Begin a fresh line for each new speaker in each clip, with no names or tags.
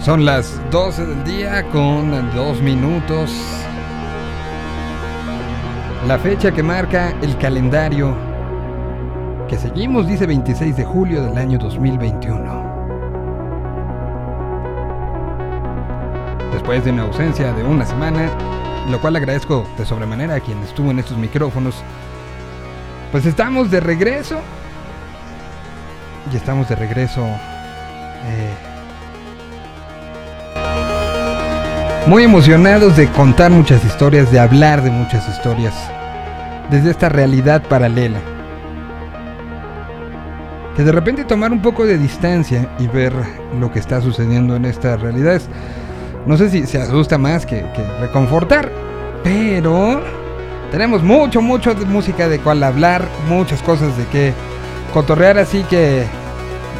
Son las 12 del día con dos minutos. La fecha que marca el calendario que seguimos dice 26 de julio del año 2021. Después de una ausencia de una semana, lo cual agradezco de sobremanera a quien estuvo en estos micrófonos, pues estamos de regreso. Y estamos de regreso. Eh, muy emocionados de contar muchas historias, de hablar de muchas historias, desde esta realidad paralela. Que de repente tomar un poco de distancia y ver lo que está sucediendo en estas realidades, no sé si se asusta más que, que reconfortar, pero tenemos mucho, mucho de música de cual hablar, muchas cosas de que cotorrear, así que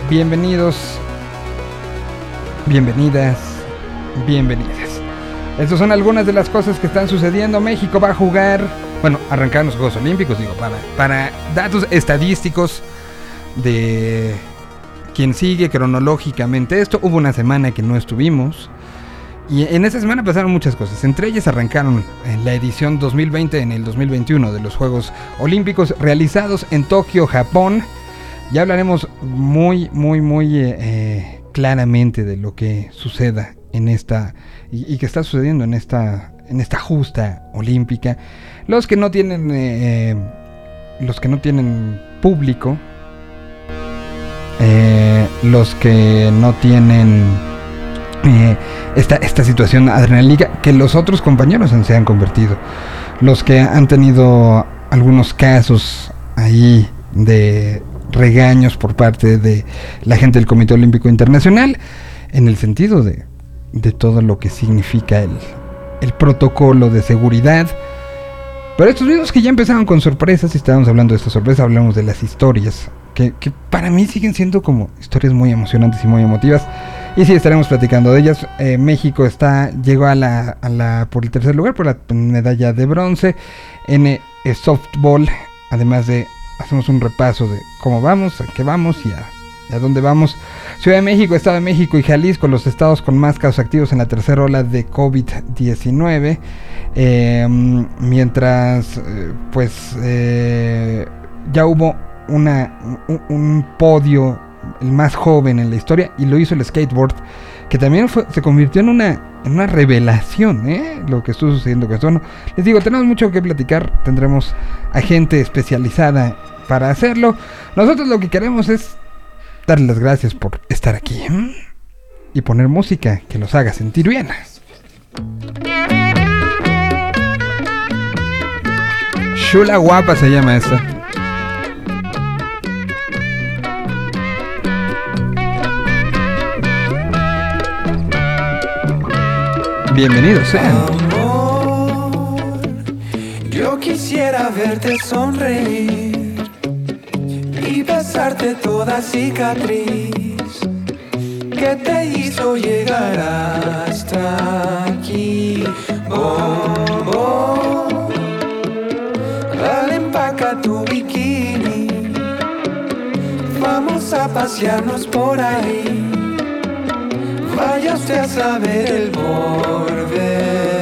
bienvenidos, bienvenidas, bienvenidas. Estas son algunas de las cosas que están sucediendo. México va a jugar, bueno, arrancar los Juegos Olímpicos, digo, para, para datos estadísticos de quien sigue cronológicamente esto. Hubo una semana que no estuvimos. Y en esa semana pasaron muchas cosas. Entre ellas arrancaron la edición 2020 en el 2021 de los Juegos Olímpicos realizados en Tokio, Japón. Ya hablaremos muy, muy, muy eh, eh, claramente de lo que suceda en esta y, que está sucediendo en esta en esta justa olímpica. Los que no tienen eh, los que no tienen público, eh, los que no tienen eh, esta, esta situación adrenalínica que los otros compañeros se han convertido, los que han tenido algunos casos ahí de regaños por parte de la gente del Comité Olímpico Internacional en el sentido de de todo lo que significa el, el protocolo de seguridad. Pero estos videos que ya empezaron con sorpresas, y estábamos hablando de estas sorpresas, hablamos de las historias, que, que, para mí siguen siendo como historias muy emocionantes y muy emotivas. Y sí, estaremos platicando de ellas. Eh, México está llegó a la, a la, por el tercer lugar, por la medalla de bronce en eh, softball. Además de, hacemos un repaso de cómo vamos, a qué vamos y a, a dónde vamos. Ciudad de México, Estado de México y Jalisco, los estados con más casos activos en la tercera ola de COVID-19. Eh, mientras, eh, pues, eh, ya hubo un, podio, el más joven en la historia, y lo hizo el skateboard, que también se convirtió en una, en una revelación, lo que estuvo sucediendo con esto. Les digo, tenemos mucho que platicar, tendremos a gente especializada para hacerlo. Nosotros lo que queremos es darles las gracias por estar aquí ¿eh? y poner música que los haga sentir bien. Shula Guapa se llama esta. Bienvenidos sean.
Amor, yo quisiera verte sonreír besarte toda cicatriz que te hizo llegar hasta aquí. Bom, bom. Dale, empaca tu bikini. Vamos a pasearnos por ahí. Vaya usted a saber el porvenir.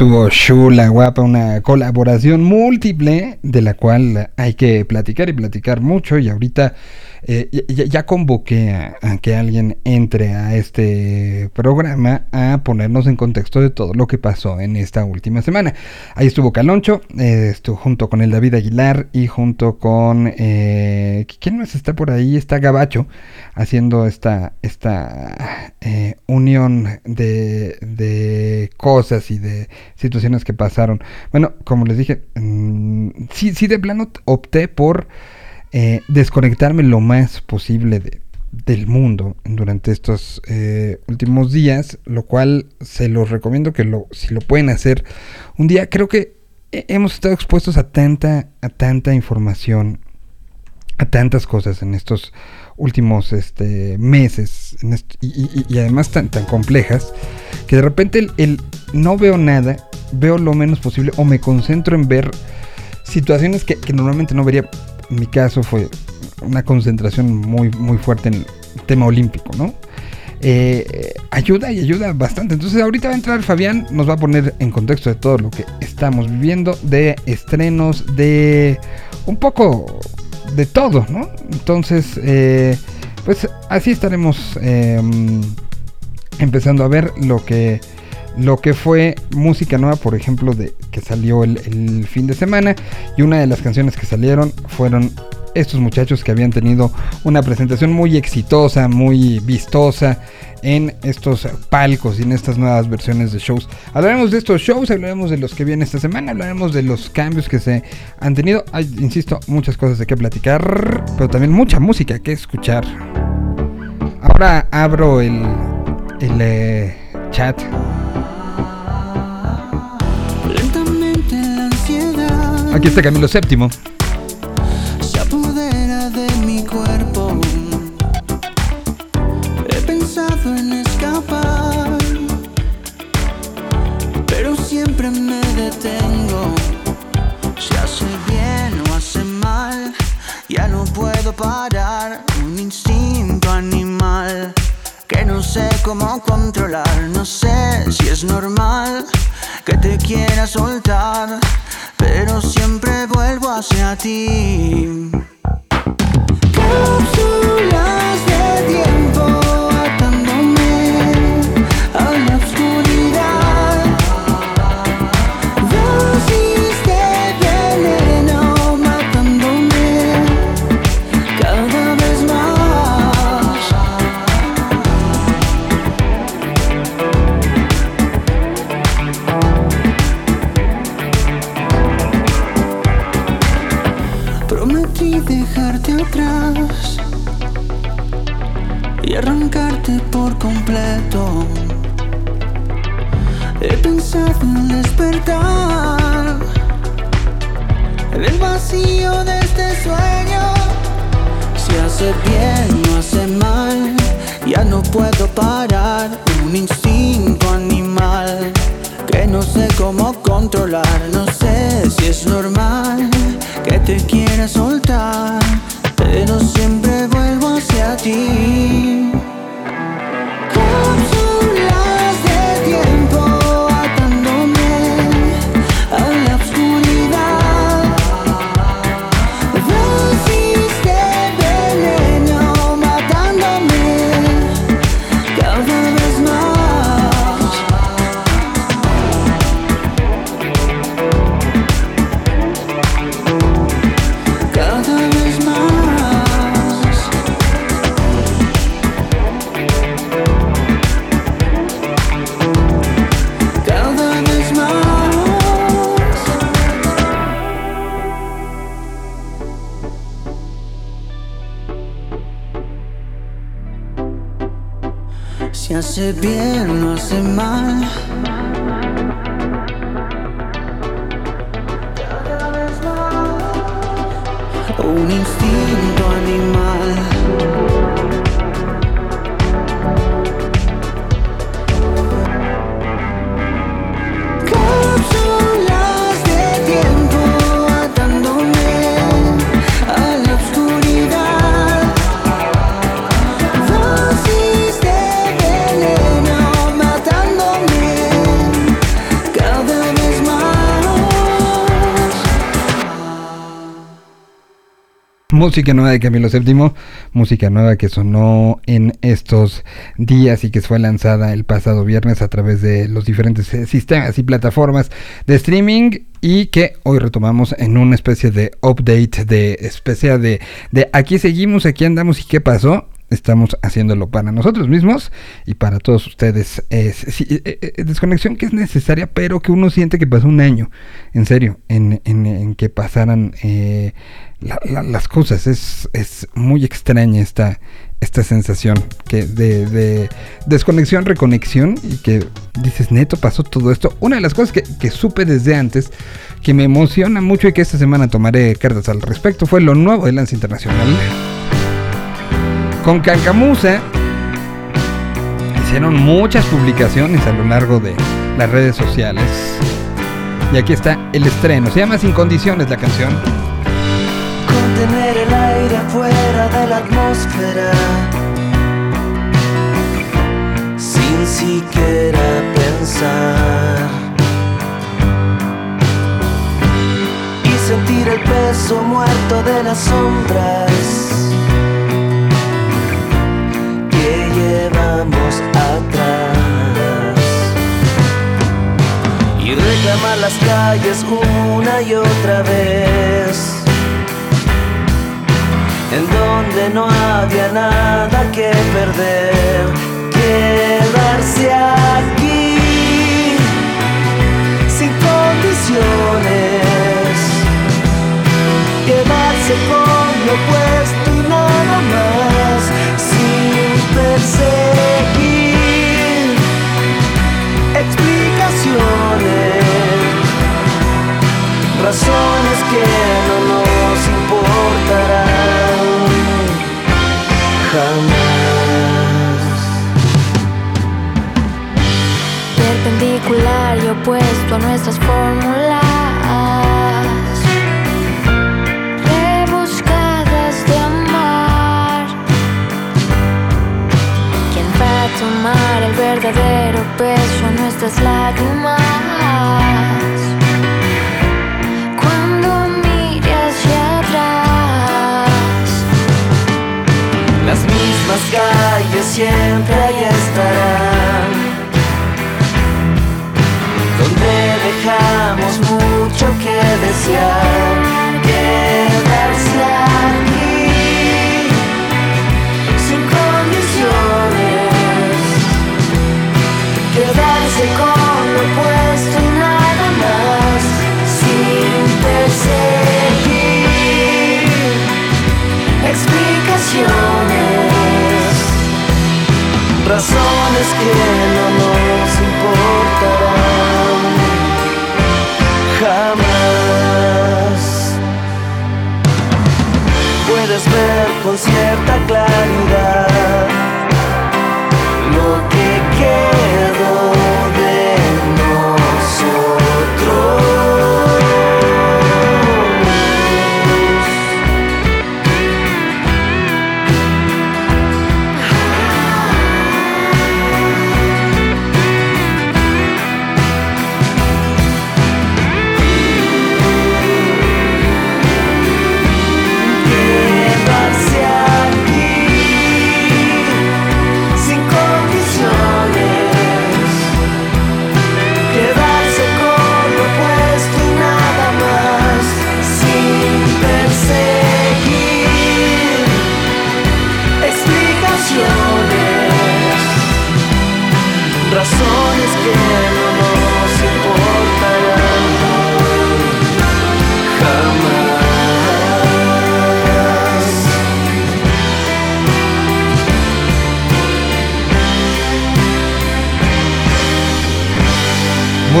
Estuvo Shula Guapa, una colaboración múltiple de la cual hay que platicar y platicar mucho. Y ahorita eh, ya, ya convoqué a, a que alguien entre a este programa a ponernos en contexto de todo lo que pasó en esta última semana. Ahí estuvo Caloncho, eh, estuvo junto con el David Aguilar y junto con... eh, ¿Quién más está por ahí? Está Gabacho haciendo esta, esta eh, unión de, de cosas y de situaciones que pasaron. Bueno, como les dije, mm, sí, sí de plano opté por eh, desconectarme lo más posible de, del mundo durante estos eh, últimos días, lo cual se los recomiendo que lo, si lo pueden hacer un día, creo que he- hemos estado expuestos a tanta, a tanta información, a tantas cosas en estos últimos este, meses y, además tan, tan complejas que de repente el, no veo nada, veo lo menos posible o me concentro en ver situaciones que, que normalmente no vería. En mi caso fue una concentración muy, muy fuerte en el tema olímpico, ¿no? Eh, ayuda y ayuda bastante. Entonces ahorita va a entrar Fabián, nos va a poner en contexto de todo lo que estamos viviendo, de estrenos, de un poco de todo, ¿no? Entonces, eh, pues así estaremos eh, empezando a ver lo que lo que fue música nueva, por ejemplo, de que salió el fin de semana y una de las canciones que salieron fueron estos muchachos que habían tenido una presentación muy exitosa, muy vistosa en estos palcos y en estas nuevas versiones de shows. Hablaremos de estos shows, hablaremos de los que vienen esta semana, hablaremos de los cambios que se han tenido. Hay, insisto, muchas cosas de qué platicar, pero también mucha música que escuchar. Ahora abro el, el eh, chat. Aquí está Camilo VII.
Parar. Un instinto animal que no sé cómo controlar. No sé si es normal que te quiera soltar, pero siempre vuelvo hacia ti. Cápsulas He pensado en despertar del vacío de este sueño. Si hace bien o hace mal, ya no puedo parar. Un instinto animal que no sé cómo controlar. No sé si es normal que te quiera soltar, pero siempre vuelvo hacia ti. Hace bien o hace mal. Un instinto
Música nueva de Camilo VII, música nueva que sonó en estos días y que fue lanzada el pasado viernes a través de los diferentes eh, sistemas y plataformas de streaming y que hoy retomamos en una especie de update de especie de, de aquí seguimos, aquí andamos y qué pasó. Estamos haciéndolo para nosotros mismos y para todos ustedes. Es, sí, eh, eh, desconexión que es necesaria, pero que uno siente que pasó un año, en serio, en, en- en que pasaran eh, la- la- las cosas. Es, es muy extraña esta, esta sensación que de, de desconexión, reconexión y que dices, neto, pasó todo esto. Una de las cosas que, que supe desde antes, que me emociona mucho y que esta semana tomaré cartas al respecto, fue lo nuevo de Lance Internacional. Con Cancamusa hicieron muchas publicaciones a lo largo de las redes sociales. Y aquí está el estreno. Se llama Sin Condiciones la canción.
Contener el aire fuera de la atmósfera sin siquiera pensar y sentir el peso muerto de las sombras y reclamar las calles una y otra vez. En donde no había nada que perder, quedarse aquí sin condiciones, quedarse con lo puesto y nada más, perseguir explicaciones razones que no nos importarán jamás.
perpendicular y opuesto a nuestras fórmulas, el verdadero peso a nuestras lágrimas? Cuando mire hacia atrás.
Las mismas calles siempre ahí estarán, donde dejamos mucho que desear, razones que no nos importarán jamás. Puedes ver con cierta claridad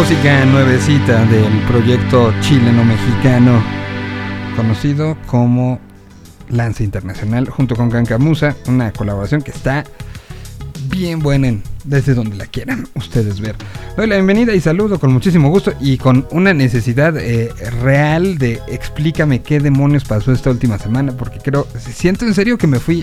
música nuevecita del proyecto chileno-mexicano conocido como Lance Internacional junto con Cancamusa, una colaboración que está bien buena en, desde donde la quieran ustedes ver. Doy la bienvenida y saludo con muchísimo gusto y con una necesidad eh, real de explícame qué demonios pasó esta última semana porque creo, siento en serio que me fui,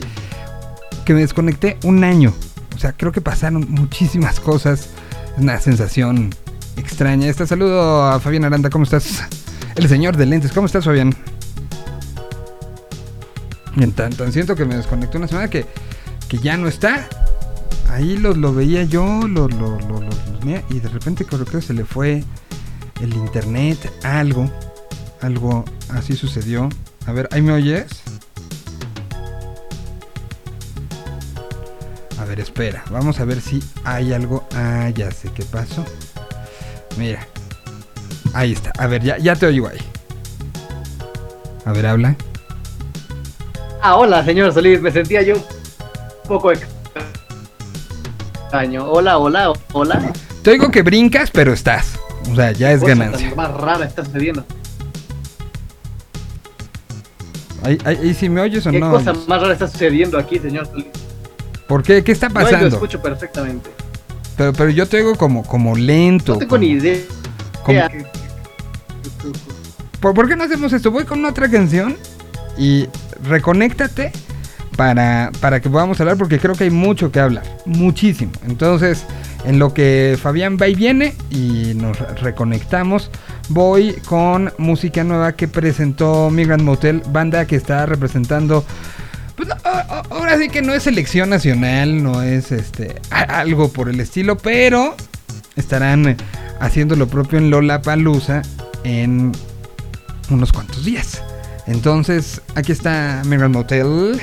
que me desconecté un año. O sea, creo que pasaron muchísimas cosas. Es una sensación extraña. Este saludo a Fabián Aranda, ¿cómo estás? El señor de lentes, ¿cómo estás, Fabián? Bien, tan, tan siento que me desconecté una semana que, que ya no está. Ahí lo, lo veía yo, lo, lo, lo, y de repente creo que se le fue el internet, algo, algo así sucedió. A ver, ¿ahí me oyes? A ver, espera, vamos a ver si hay algo. Ah, ya sé qué pasó. Mira, ahí está. A ver, ya, ya te oigo ahí. A ver, habla.
Ah, hola, señor Solís, me sentía yo un poco extraño. Hola, hola, hola.
Te oigo que brincas, pero estás. O sea, ya es
Cosa
ganancia.
más rara está sucediendo.
Ahí, ahí, ahí sí me oyes o
¿Qué
no.
cosa
oyes?
más rara está sucediendo aquí, señor Solís?
¿Por qué? ¿Qué está
No, yo lo
pasando?
escucho perfectamente.
Pero, pero yo te oigo como, como lento.
No tengo
como-
ni idea.
como-
¿Qué-
¿Por, por qué no hacemos esto? Voy con otra canción y reconéctate para, para que podamos hablar porque creo que hay mucho que hablar. Muchísimo. Entonces, en lo que Fabián va y viene y nos re- reconectamos, voy con música nueva que presentó Migrant Motel, banda que está representando... Pues no, ahora sí que no es selección nacional, no es este algo por el estilo, pero estarán eh, haciendo lo propio en Lola Palusa en unos cuantos días. Entonces, aquí está Migrant Motel.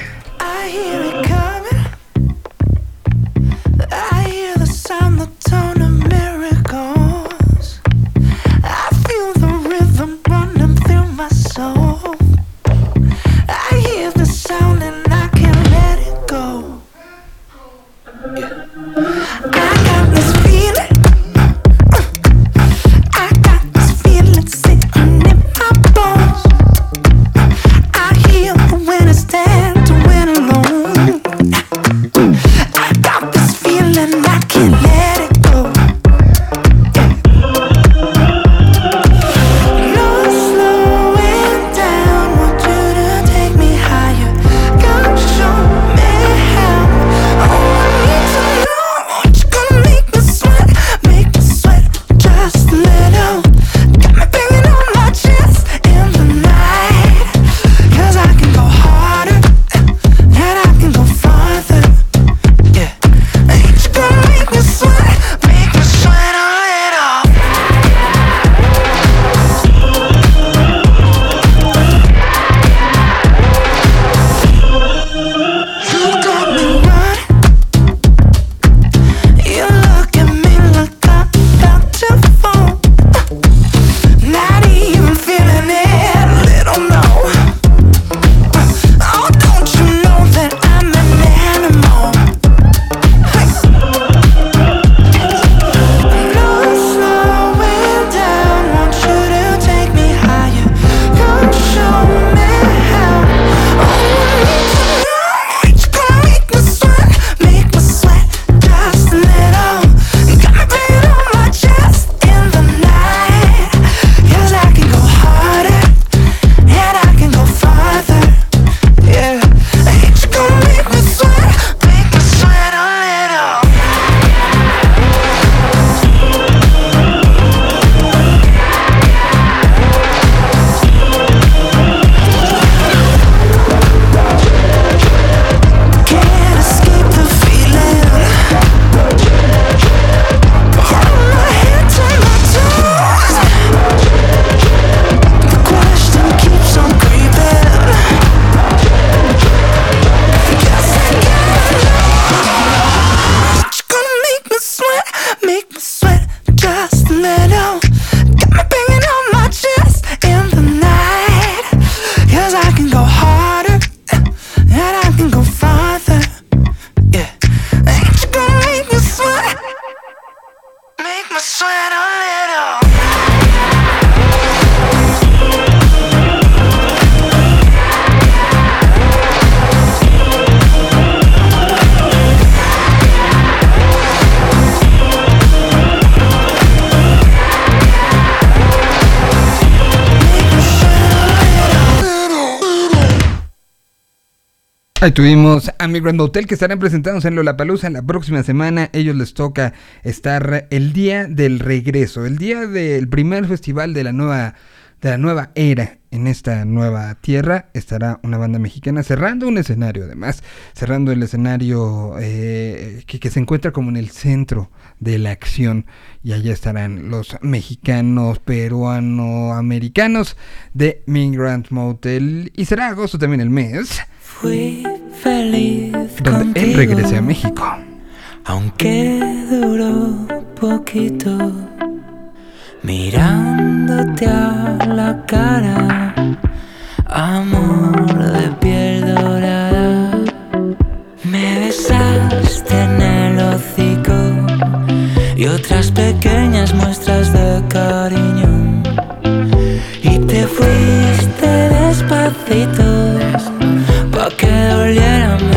Ahí tuvimos a Migrant Hotel que estarán presentados en Lollapalooza la próxima semana. Ellos les toca estar el día del regreso, el día del primer festival de la nueva de la nueva era en esta nueva tierra. Estará una banda mexicana cerrando un escenario además cerrando el escenario eh, que, se encuentra como en el centro de la acción. Y allá estarán los mexicanos peruano-americanos de Migrant Motel. Y será agosto también el mes
Fui feliz
donde él
contigo,
regrese a México.
Aunque duró poquito, mirándote a la cara, amor de piel dorada. Me besaste en el hocico y otras pequeñas muestras de cariño. Y te fuiste despacito Pa' que doliera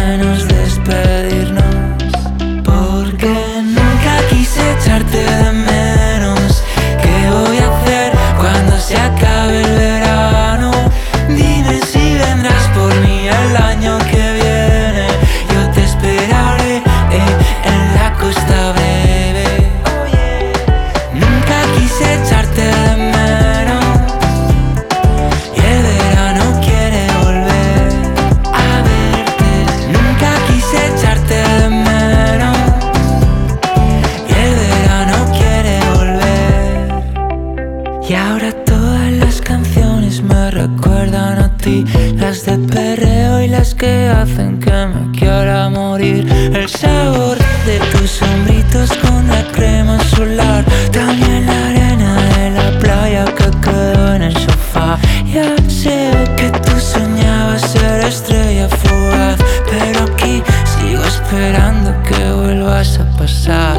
De perreo y las que hacen que me quiera morir. El sabor de tus sombritos con la crema solar. También la arena de la playa que quedó en el sofá. Ya sé que tú soñabas ser estrella fugaz. Pero aquí sigo esperando que vuelvas a pasar.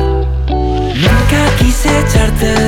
Nunca quise echarte de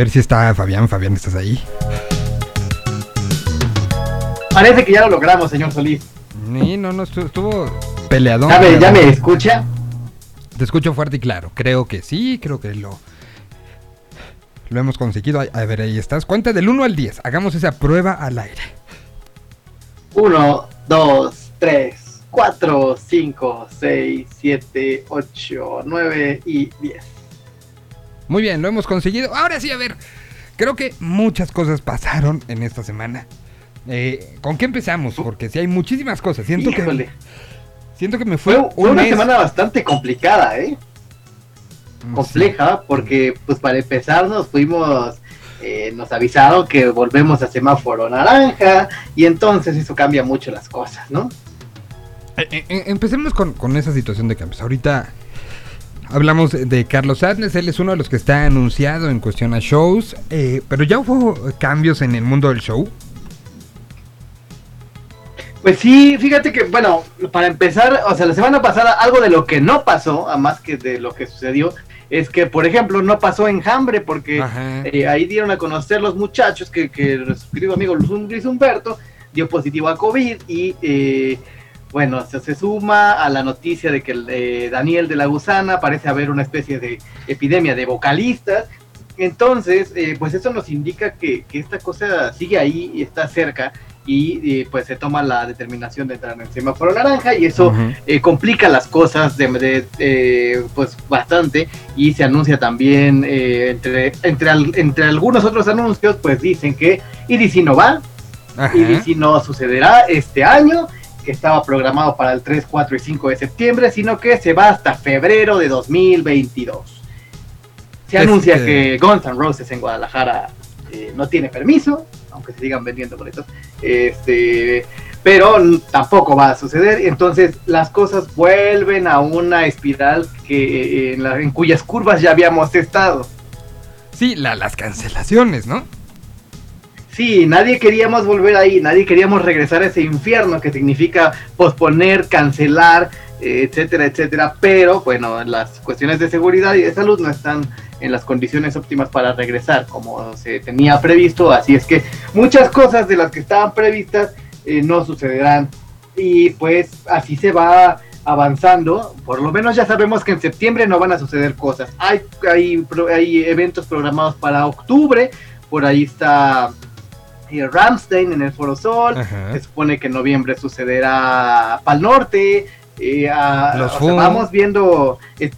ver si está Fabián. Fabián, ¿estás ahí?
Parece que ya lo logramos, señor Solís.
Sí, no, no, estuvo, peleadón.
¿Ya me
peleadón.
escucha?
Te escucho fuerte y claro. Creo que sí, creo que lo. Lo hemos conseguido. A ver, ahí estás. Cuenta del 1 al 10. Hagamos esa prueba al aire.
1, 2, 3, 4, 5, 6, 7, 8, 9 y 10.
Muy bien, lo hemos conseguido. Ahora sí, a ver. Creo que muchas cosas pasaron en esta semana. Eh, ¿Con qué empezamos? Porque si hay muchísimas cosas. Siento
Híjole.
que. Siento que me fue,
Fue, fue
un
una
mes-
semana bastante complicada, ¿eh?
Mm,
Compleja, porque pues para empezar nos fuimos, eh, nos avisaron que volvemos a semáforo naranja y entonces eso cambia mucho las cosas, ¿no?
Eh, eh, eh, empecemos con, con esa situación de cambios. Ahorita hablamos de- Carlos Adnes, él es uno de los que está anunciado en cuestión a shows, eh, pero ya hubo cambios en el mundo del show.
Pues sí, fíjate que, bueno, para empezar, o sea, la semana pasada algo de lo que no pasó, a más que de lo que sucedió, es que, por ejemplo, no pasó enjambre, porque eh, ahí dieron a conocer los muchachos que, que nuestro querido amigo Luis Humberto dio positivo a COVID y, eh, bueno, se, se suma a la noticia de que el, eh, Daniel de la Gusana parece haber una especie de epidemia de vocalistas. Entonces, eh, pues eso nos indica que, que esta cosa sigue ahí y está cerca y, eh, pues se toma la determinación de entrar en el semáforo naranja y eso eh, complica las cosas de, de, eh, pues bastante y se anuncia también entre, entre, al- entre algunos otros anuncios pues dicen que EDC no va,
Ajá.
EDC no sucederá este año que estaba programado para el 3, 4 y 5 de septiembre, sino que se va hasta febrero de 2022. Se
Es
anuncia
que-
que Guns N' Roses en Guadalajara eh, no tiene permiso, aunque se sigan vendiendo boletos, este, pero tampoco va a suceder. Entonces las cosas vuelven a una espiral que eh, en, la- en cuyas curvas ya habíamos estado.
Sí, la- las cancelaciones, ¿no?
Sí, nadie queríamos volver ahí, nadie queríamos regresar a ese infierno que significa posponer, cancelar, eh, etcétera, etcétera. Pero bueno, las cuestiones de seguridad y de salud no están en las condiciones óptimas para regresar como se tenía previsto. Así es que muchas cosas de las que estaban previstas eh, no sucederán. Y pues así se va avanzando. Por lo menos ya sabemos que en septiembre no van a suceder cosas. Hay, hay, hay eventos programados para octubre. Por ahí está eh, Ramstein en el Foro Sol.
Ajá.
Se supone que en noviembre sucederá Pal Norte. eh, a-
Los
sea, vamos viendo, eh,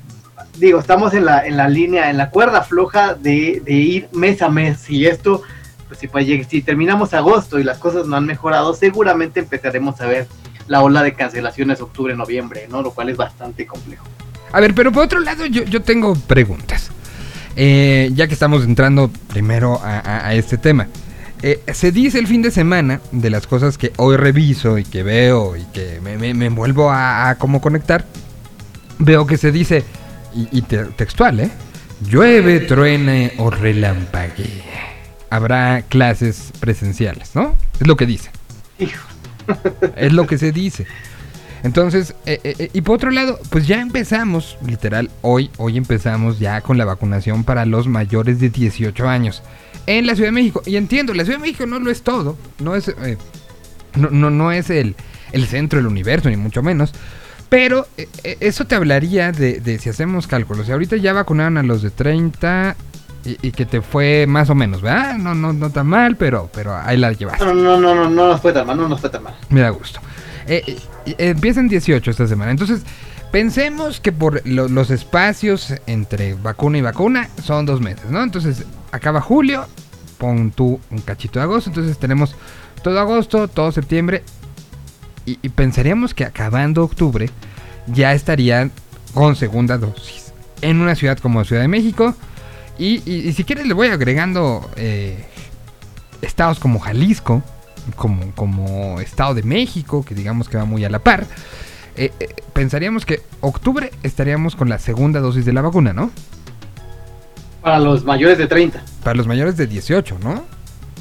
digo, estamos en la, en la línea, en la cuerda floja de, de ir mes a mes. Y esto, pues si, pues, si terminamos agosto y las cosas no han mejorado, seguramente empezaremos a ver la ola de cancelaciones octubre-noviembre, ¿no? Lo cual es bastante complejo.
A ver, pero por otro lado, yo, yo tengo preguntas. Eh, ya que estamos entrando primero a, a- a este tema. Eh, se dice el fin de semana de las cosas que hoy reviso y que veo y que me, me, me vuelvo a, a cómo conectar. Veo que se dice, y, y te- textual, ¿eh? Llueve, truene o relampaguee. Habrá clases presenciales, ¿no? Es lo que dice.
Hijo.
Es lo que se dice. Entonces, eh, eh, y por otro lado, pues ya empezamos, literal, hoy, hoy empezamos ya con la vacunación para los mayores de 18 años en la Ciudad de México. Y entiendo, la Ciudad de México no lo es todo, no es, eh, no, no, no es el, el centro del universo, ni mucho menos. Pero eh, eh, eso te hablaría de, de si hacemos cálculos. Si ahorita ya vacunaron a los de 30 y, y que te fue más o menos, ¿verdad? No, no, no tan mal, pero, pero ahí la llevaste.
No, no, no, no, no nos fue tan mal, no nos fue tan mal.
Me da gusto. Eh, empiezan 18 esta semana. Entonces, pensemos que por lo- los espacios entre vacuna y vacuna son dos meses, ¿no? Entonces, acaba julio, pon tú un cachito de agosto. Entonces, tenemos todo agosto, todo septiembre. Y, pensaríamos que acabando octubre ya estarían con segunda dosis en una ciudad como Ciudad de México. Y si quieres, le voy agregando eh, estados como Jalisco, como, como Estado de México, que digamos que va muy a la par, eh, eh, pensaríamos que octubre estaríamos con la segunda dosis de la vacuna, ¿no?
Para los mayores de 30.
Para los mayores de 18, ¿no?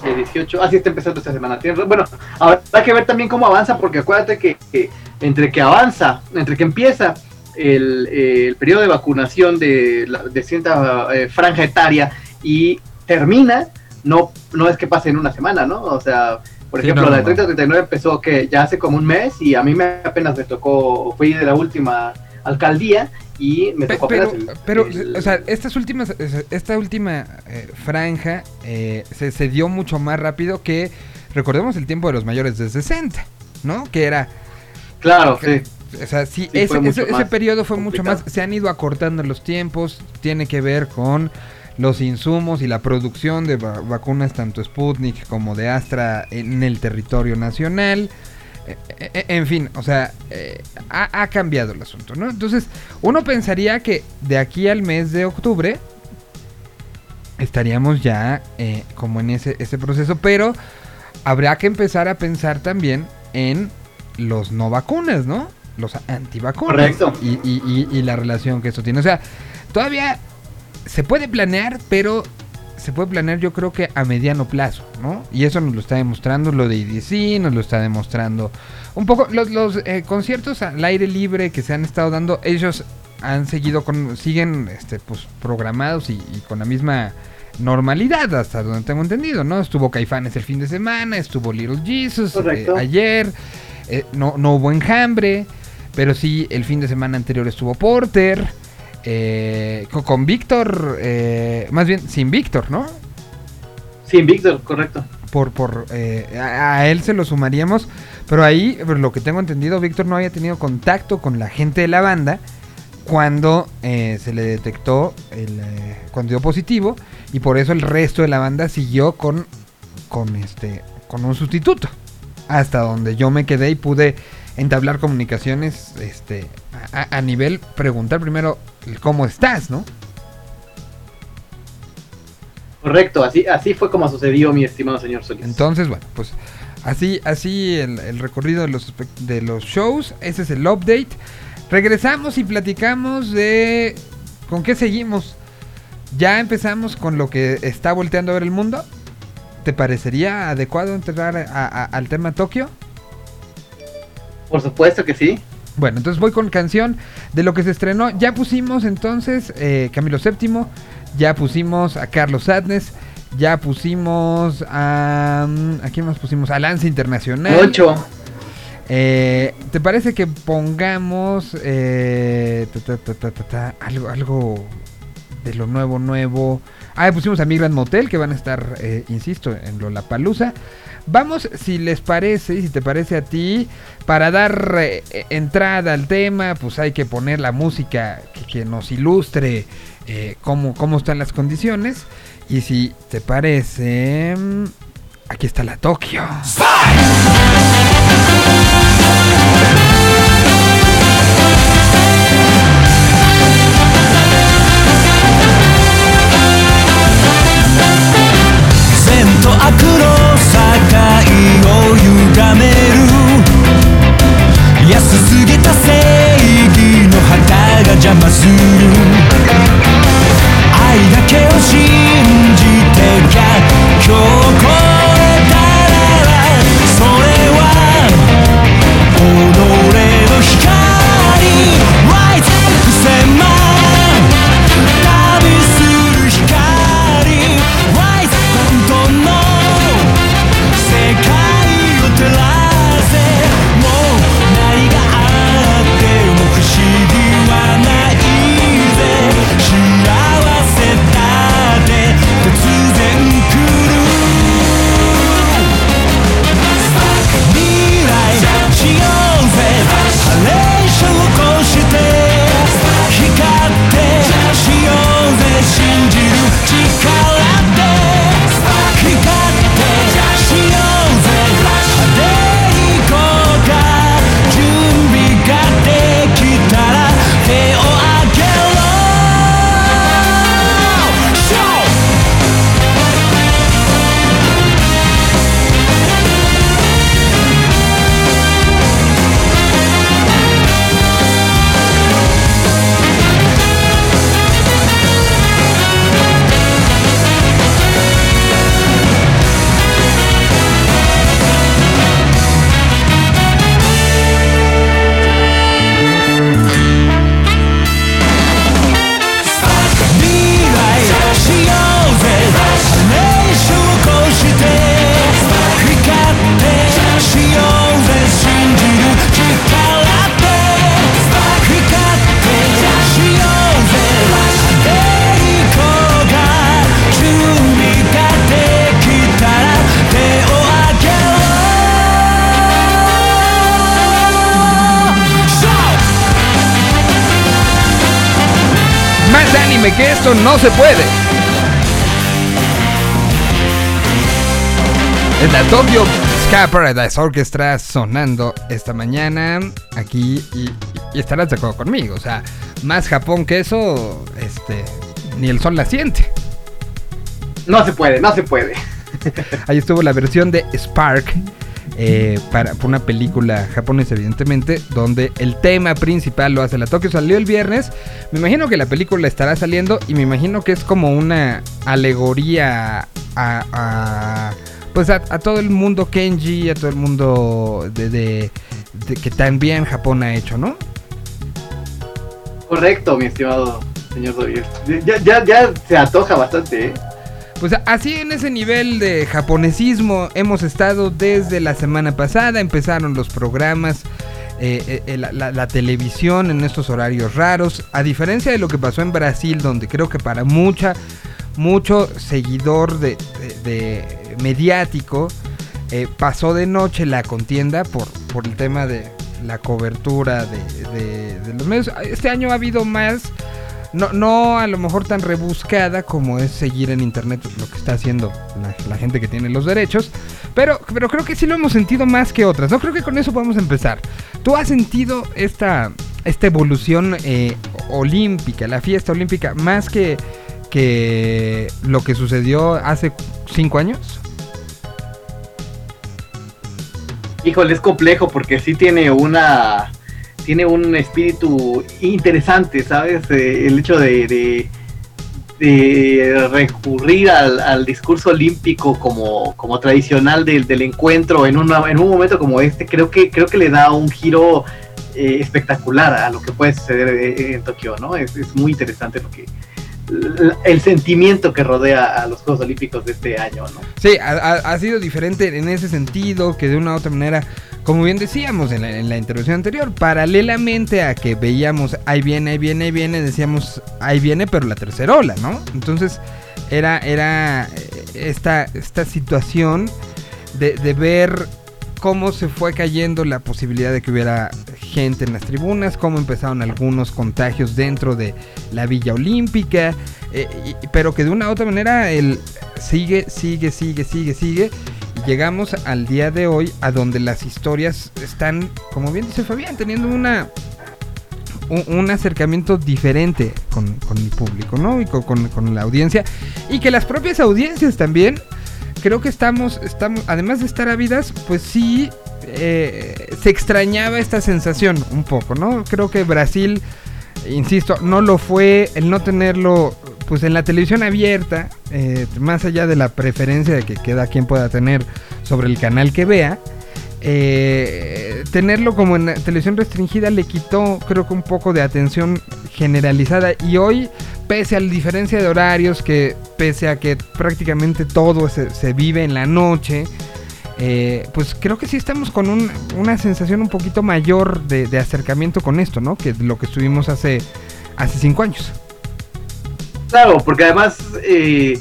de 18, así está empezando esta semana. Bueno, ahora hay que ver también cómo avanza, porque acuérdate que, que entre que avanza, entre que empieza el, el periodo de vacunación de, la, de cierta eh, franja etaria y termina, no, no es que pase en una semana, ¿no? O sea, por
Sí,
ejemplo,
no,
la de
no.
30-39 empezó que ya hace como un mes y a mí me apenas me tocó, fui de la última alcaldía y me tocó
pero,
apenas el-
pero,
el-
o sea, estas últimas, esta última eh, franja eh, se, se dio mucho más rápido que, recordemos el tiempo de los mayores de 60, ¿no? Que era,
claro, sí.
o sea, sí,
Sí,
ese, ese- ese periodo fue mucho más, se han ido acortando los tiempos, tiene que ver con los insumos y la producción de va- vacunas tanto Sputnik como de Astra en el territorio nacional. Eh, en fin, o sea, eh, ha, ha cambiado el asunto, ¿no? Entonces, uno pensaría que de aquí al mes de octubre estaríamos ya eh, como en ese, ese proceso, pero habrá que empezar a pensar también en los no vacunas, ¿no? Los antivacunas.
Correcto.
Y, y- y- y la relación que eso tiene. O sea, todavía se puede planear, pero se puede planear yo creo que a mediano plazo, ¿no? Y eso nos lo está demostrando lo de IDC, nos lo está demostrando un poco los, los eh, conciertos al aire libre que se han estado dando, ellos han seguido con, siguen este, pues, programados y, y con la misma normalidad hasta donde tengo entendido, ¿no? Estuvo Caifanes el fin de semana, estuvo Little Jesus eh, ayer. eh, no, no hubo enjambre, pero sí el fin de semana anterior estuvo Porter. Eh, co- con, Víctor, eh, más bien sin Víctor, ¿no?
Sí, Víctor, correcto.
Por, por eh, a, a él se lo sumaríamos, pero ahí, por lo que tengo entendido, Víctor no había tenido contacto con la gente de la banda cuando eh, se le detectó el, eh, cuando dio positivo y por eso el resto de la banda siguió con con este con un sustituto hasta donde yo me quedé y pude entablar comunicaciones este a, nivel preguntar primero el cómo estás no
Correcto, así, así fue como sucedió, mi estimado señor Solís.
entonces bueno pues así así el, el recorrido de los de los shows ese es el update regresamos y platicamos de con qué seguimos ya empezamos con lo que está volteando a ver el mundo ¿Te parecería adecuado entrar a- a- al tema Tokio?
Por supuesto que sí.
Bueno, entonces voy con canción de lo que se estrenó. Ya pusimos entonces eh, Camilo VII, ya pusimos a Carlos Sadness, ya pusimos a... ¿A quién más pusimos? A Lance Internacional.
Ocho.
Eh, ¿Te parece que pongamos eh, ta, ta, ta, algo, algo de lo nuevo, nuevo? Ah, pusimos a Migrant Motel que van a estar, eh, insisto, en Lollapalooza. Vamos, si les parece, si te parece a ti, para dar eh, entrada al tema, pues hay que poner la música que, nos ilustre eh, cómo, cómo están las condiciones. Y si te parece, mm, aquí está la Tokio.
善と悪の境を歪める。安すぎた正義の旗が邪魔する。愛だけを信じてが今日超
Que esto no se puede. Es la Tokyo Ska Paradise Orchestra sonando esta mañana aquí y, y estarás de acuerdo conmigo. O sea, más Japón que eso, este, ni el sol la siente.
No se puede, no se puede.
Ahí estuvo la versión de Spark. Eh, para, para una película japonesa, evidentemente, donde el tema principal lo hace la Tokio. Salió el viernes. Me imagino que la película estará saliendo y me imagino que es como una alegoría a, a- pues a, todo el mundo Kenji, a todo el mundo de, que también Japón ha hecho, ¿no?
Correcto, mi estimado señor Dovier. Ya, ya, ya se atoja bastante, ¿eh?
Pues así en ese nivel de japonesismo hemos estado desde la semana pasada. Empezaron los programas, eh, eh, la, la- televisión en estos horarios raros. A diferencia de lo que pasó en Brasil, donde creo que para mucha, mucho seguidor de, de- mediático eh, pasó de noche la contienda por, por el tema de la cobertura de- de los medios. Este año ha habido más, no, no a lo mejor tan rebuscada como es seguir en internet lo que está haciendo la, gente que tiene los derechos, pero, pero creo que sí lo hemos sentido más que otras. No creo que con eso podemos empezar. ¿Tú has sentido esta, esta evolución eh, olímpica, la fiesta olímpica, más que, que lo que sucedió hace cinco años?
Híjole, es complejo porque sí tiene una tiene un espíritu interesante, ¿sabes? Eh, el hecho de, de, recurrir al, al discurso olímpico como, como tradicional del, del encuentro en, una, en un momento como este, creo que, creo que le da un giro eh, espectacular a lo que puede suceder eh, en Tokio, ¿no? Es, es muy interesante lo el sentimiento que rodea a los Juegos Olímpicos de este año, ¿no?
Sí, ha sido diferente en ese sentido que de una u otra manera, como bien decíamos en la, en intervención anterior, paralelamente a que veíamos ahí viene, ahí viene, ahí viene, decíamos ahí viene, pero la tercera ola, ¿no? Entonces era, era eh, esta, esta situación de, ver cómo se fue cayendo la posibilidad de que hubiera gente en las tribunas, cómo empezaron algunos contagios dentro de la Villa Olímpica, eh, pero que de una u otra manera el sigue, sigue, sigue, sigue, sigue. Llegamos al día de hoy a donde las historias están, como bien dice Fabián, teniendo una un, acercamiento diferente con, con el público, ¿no? Y con, con- con la audiencia. Y que las propias audiencias también, creo que estamos, estamos además de estar ávidas, pues sí, eh, se extrañaba esta sensación un poco, ¿no? Creo que Brasil, insisto, no lo fue, el no tenerlo pues en la televisión abierta, eh, más allá de la preferencia de que cada quien pueda tener sobre el canal que vea, eh, tenerlo como en televisión restringida le quitó creo que un poco de atención generalizada y hoy pese a la diferencia de horarios que pese a que prácticamente todo se, se vive en la noche eh, pues creo que sí estamos con un- una sensación un poquito mayor de, de acercamiento con esto, ¿no? Que lo que estuvimos hace, hace cinco años.
Claro, porque además eh,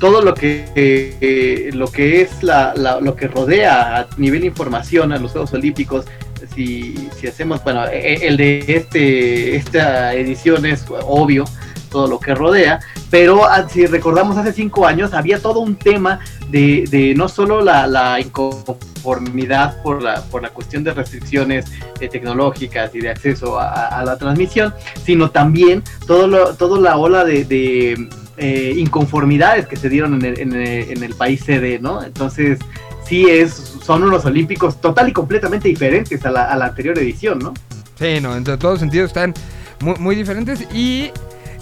todo lo que eh, lo que es la, la- lo que rodea a nivel información a los Juegos Olímpicos, si, si hacemos, bueno, eh, el de este esta edición es obvio todo lo que rodea, pero ah, si recordamos hace cinco años había todo un tema de, no solo la, inconformidad por la, por la cuestión de restricciones eh, tecnológicas y de acceso a, la transmisión, sino también todo lo, toda la ola de, eh, inconformidades que se dieron en el, país sede, ¿no? Entonces, sí es, son unos olímpicos total y completamente diferentes a la, anterior edición, ¿no?
Sí, no, en to- todos sentidos están muy, muy diferentes y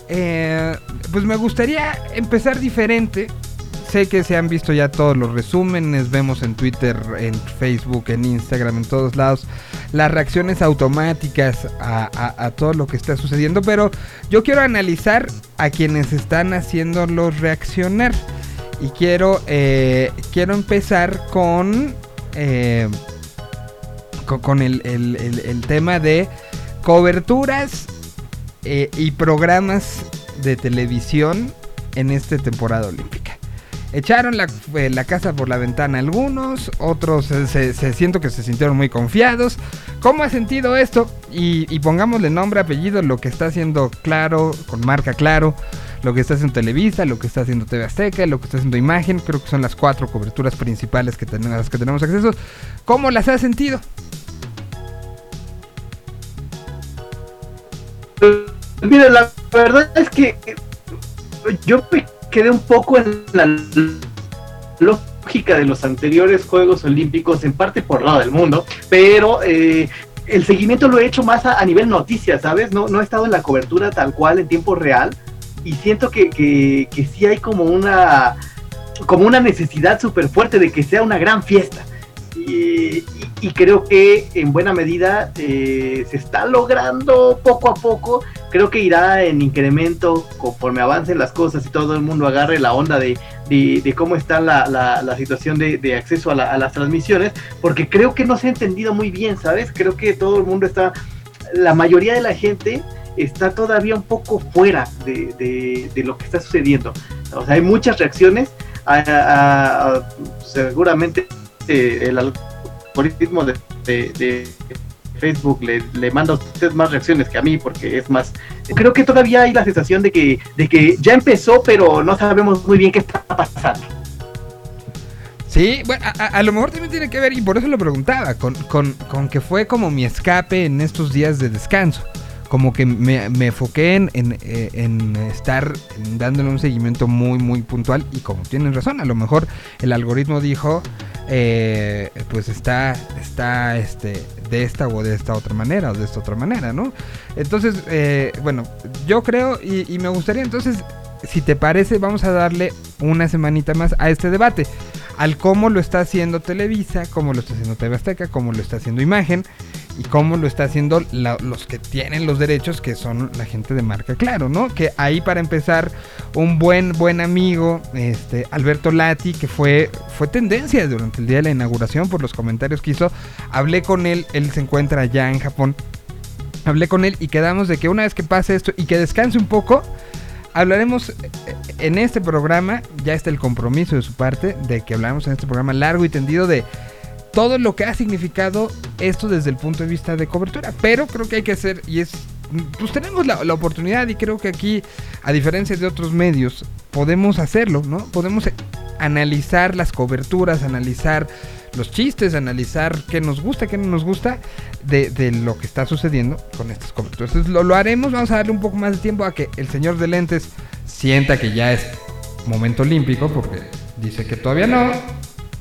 eh, pues me gustaría empezar diferente. Sé que se han visto ya todos los resúmenes, vemos en Twitter, en Facebook, en Instagram, en todos lados, las reacciones automáticas a, todo lo que está sucediendo, pero yo quiero analizar a quienes están haciéndolos reaccionar. Y quiero, eh, quiero empezar con, eh, con, el tema de coberturas eh, y programas de televisión en esta temporada olímpica. Echaron la, eh, la casa por la ventana algunos, otros se, siento que se sintieron muy confiados. ¿Cómo ha sentido esto? Y, y pongámosle nombre, apellido, lo que está haciendo Claro, con marca Claro, lo que está haciendo Televisa, lo que está haciendo TV Azteca, lo que está haciendo Imagen, creo que son las cuatro coberturas principales que tenemos, las que tenemos acceso. ¿Cómo las ha sentido?
Mira, la verdad es que yo me quedé un poco en la lógica de los anteriores Juegos Olímpicos, en parte por lado del mundo, pero eh, el seguimiento lo he hecho más a, nivel noticias, ¿sabes? No, no he estado en la cobertura tal cual en tiempo real y siento que, que, que sí hay como una, como una necesidad súper fuerte de que sea una gran fiesta. Y, creo que en buena medida eh, se está logrando poco a poco creo que irá en incremento conforme avancen las cosas y todo el mundo agarre la onda de, de, cómo está la, la, situación de, acceso a, la- las transmisiones, porque creo que no se ha entendido muy bien, ¿sabes? Creo que todo el mundo está, la mayoría de la gente está todavía un poco fuera de, de- lo que está sucediendo. O sea, hay muchas reacciones, seguramente el algoritmo de, de- Facebook le, le manda a usted más reacciones que a mí porque es más creo que todavía hay la sensación de que de que ya empezó pero no sabemos muy bien qué está pasando
Sí, bueno, a- a lo mejor también tiene que ver, y por eso lo preguntaba, con, con- con que fue como mi escape en estos días de descanso. Como que me, me enfoqué en, eh, en estar dándole un seguimiento muy, muy puntual. Y como tienen razón, a lo mejor el algoritmo dijo, eh, pues está, está este, de esta o de esta otra manera, o de esta otra manera, ¿no? Entonces, eh, bueno, yo creo, y, y me gustaría entonces, si te parece, vamos a darle una semanita más a este debate. Al cómo lo está haciendo Televisa, cómo lo está haciendo TV Azteca, cómo lo está haciendo Imagen y cómo lo está haciendo los que tienen los derechos, que son la gente de marca Claro, ¿no? Que ahí para empezar, un buen, buen amigo, este, Alberto Lati, que fue, fue tendencia durante el día de la inauguración por los comentarios que hizo, hablé con él, él se encuentra allá en Japón, hablé con él y quedamos de que una vez que pase esto y que descanse un poco, hablaremos eh, en este programa, ya está el compromiso de su parte, de que hablamos en este programa largo y tendido de todo lo que ha significado esto desde el punto de vista de cobertura. Pero creo que hay que hacer, y es, pues tenemos la, la oportunidad y creo que aquí, a diferencia de otros medios, podemos hacerlo, ¿no? Podemos analizar las coberturas, analizar los chistes, analizar qué nos gusta, qué no nos gusta de, de lo que está sucediendo con estas coberturas. Entonces lo, lo haremos, vamos a darle un poco más de tiempo a que el señor de lentes sienta que ya es momento olímpico, porque dice que todavía no.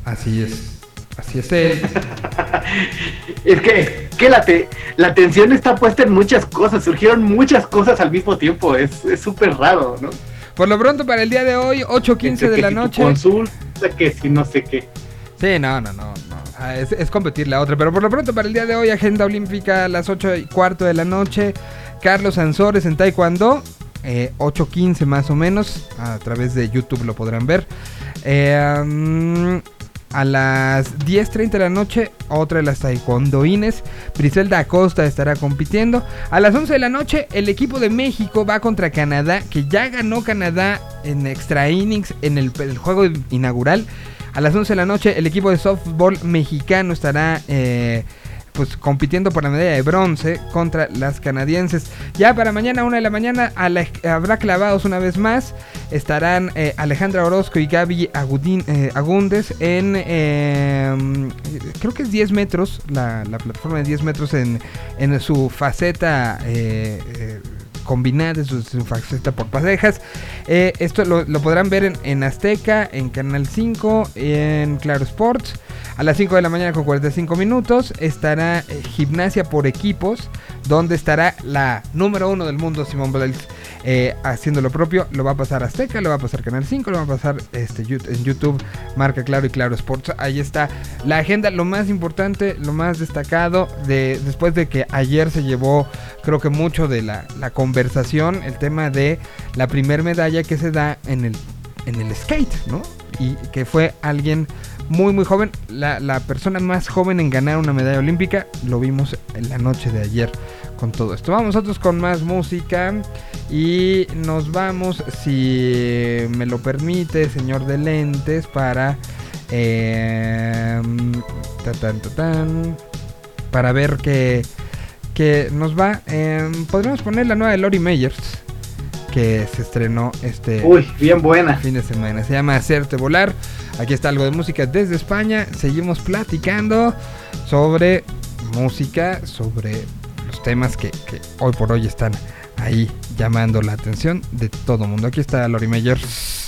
Así es, así es él.
es que, que la, te- la atención está puesta en muchas cosas surgieron muchas cosas al mismo tiempo es es súper raro no
Por lo pronto para el día de hoy, 8.15
Entre
de la
si
noche.
consulta que si no sé qué
Sí, no, no, no. no. Sea, es, competir la otra. Pero por lo pronto, para el día de hoy, agenda olímpica a las 8 y cuarto de la noche. Carlos Ansores en Taekwondo. eh, 8.15 más o menos. A través de YouTube lo podrán ver. Eh, mm, a las 10.30 de la noche, otra de las taekwondoines. Briselda Acosta estará compitiendo. A las 11 de la noche, el equipo de México va contra Canadá, que ya ganó Canadá en extra innings en el juego inaugural. A las 11 de la noche, el equipo de softball mexicano estará eh, pues compitiendo por la medalla de bronce contra las canadienses. Ya para mañana, una de la mañana, habrá clavados una vez más. Estarán eh, Alejandra Orozco y Gaby Agudín, eh, Agúndez en, eh, creo que es 10 metros, la, la plataforma de 10 metros en, en su faceta eh, eh, combinada, su, faceta por parejas. Eh, esto lo, podrán ver en, en Azteca, en Canal 5, en Claro Sports. A las 5 de la mañana con 45 minutos estará eh, Gimnasia por equipos, donde estará la número uno del mundo, Simón Biles, eh, haciendo lo propio. Lo va a pasar Azteca, lo va a pasar Canal 5, lo va a pasar este, en YouTube, Marca Claro y Claro Sports. Ahí está la agenda, lo más importante, lo más destacado, de, después de que ayer se llevó, creo que mucho de la, la conversación, el tema de la primer medalla que se da en el, en el skate, ¿no? Y que fue alguien muy muy joven, la, la persona más joven en ganar una medalla olímpica, lo vimos en la noche de ayer con todo esto. Vamos nosotros con más música y nos vamos, si me lo permite, señor de lentes, para... eh, tatán, tatán, para ver que, que nos va. eh, podríamos poner la nueva de Lori Meyers, que se estrenó este
uy bien buena
fin de semana. Se llama Hacerte Volar. Aquí está algo de música desde España. Seguimos platicando sobre música, sobre los temas que, que hoy por hoy están ahí llamando la atención de todo el mundo. Aquí está Lori Meyers.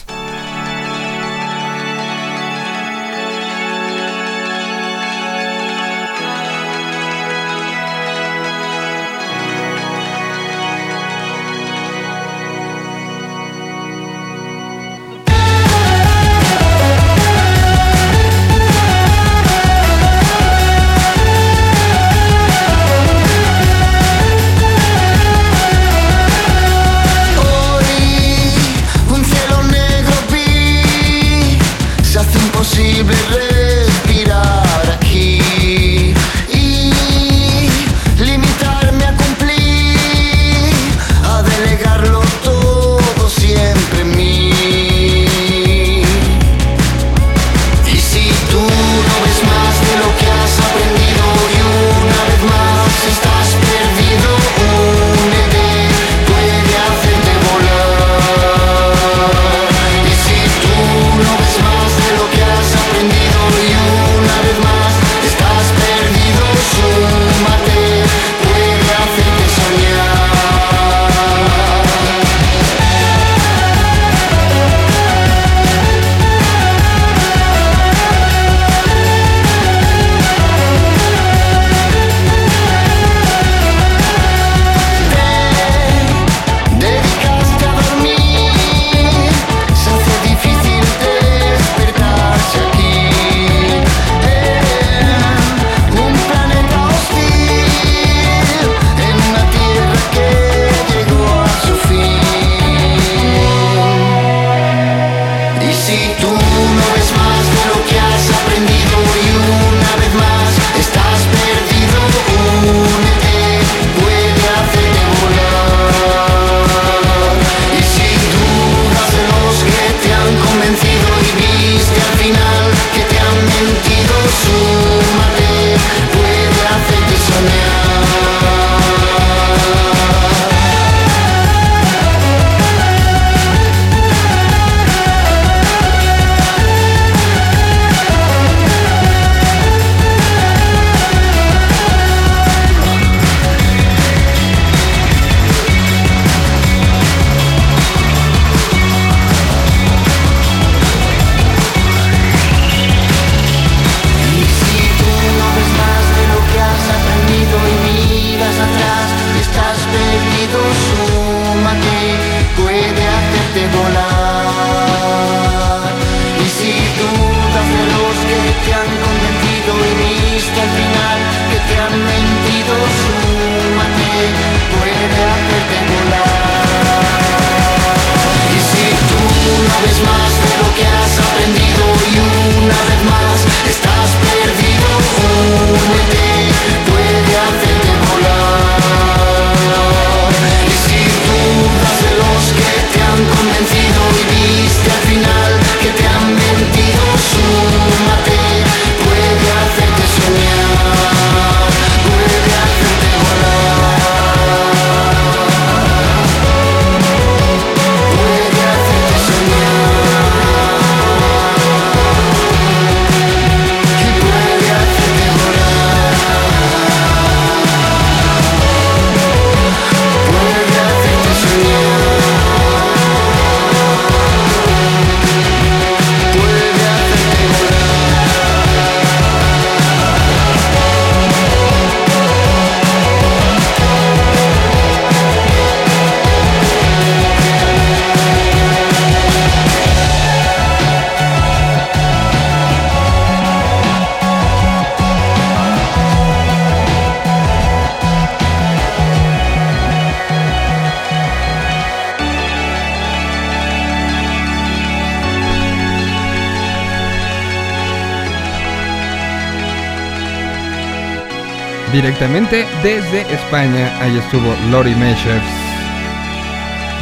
Directamente desde España, ahí estuvo Lori Meshers.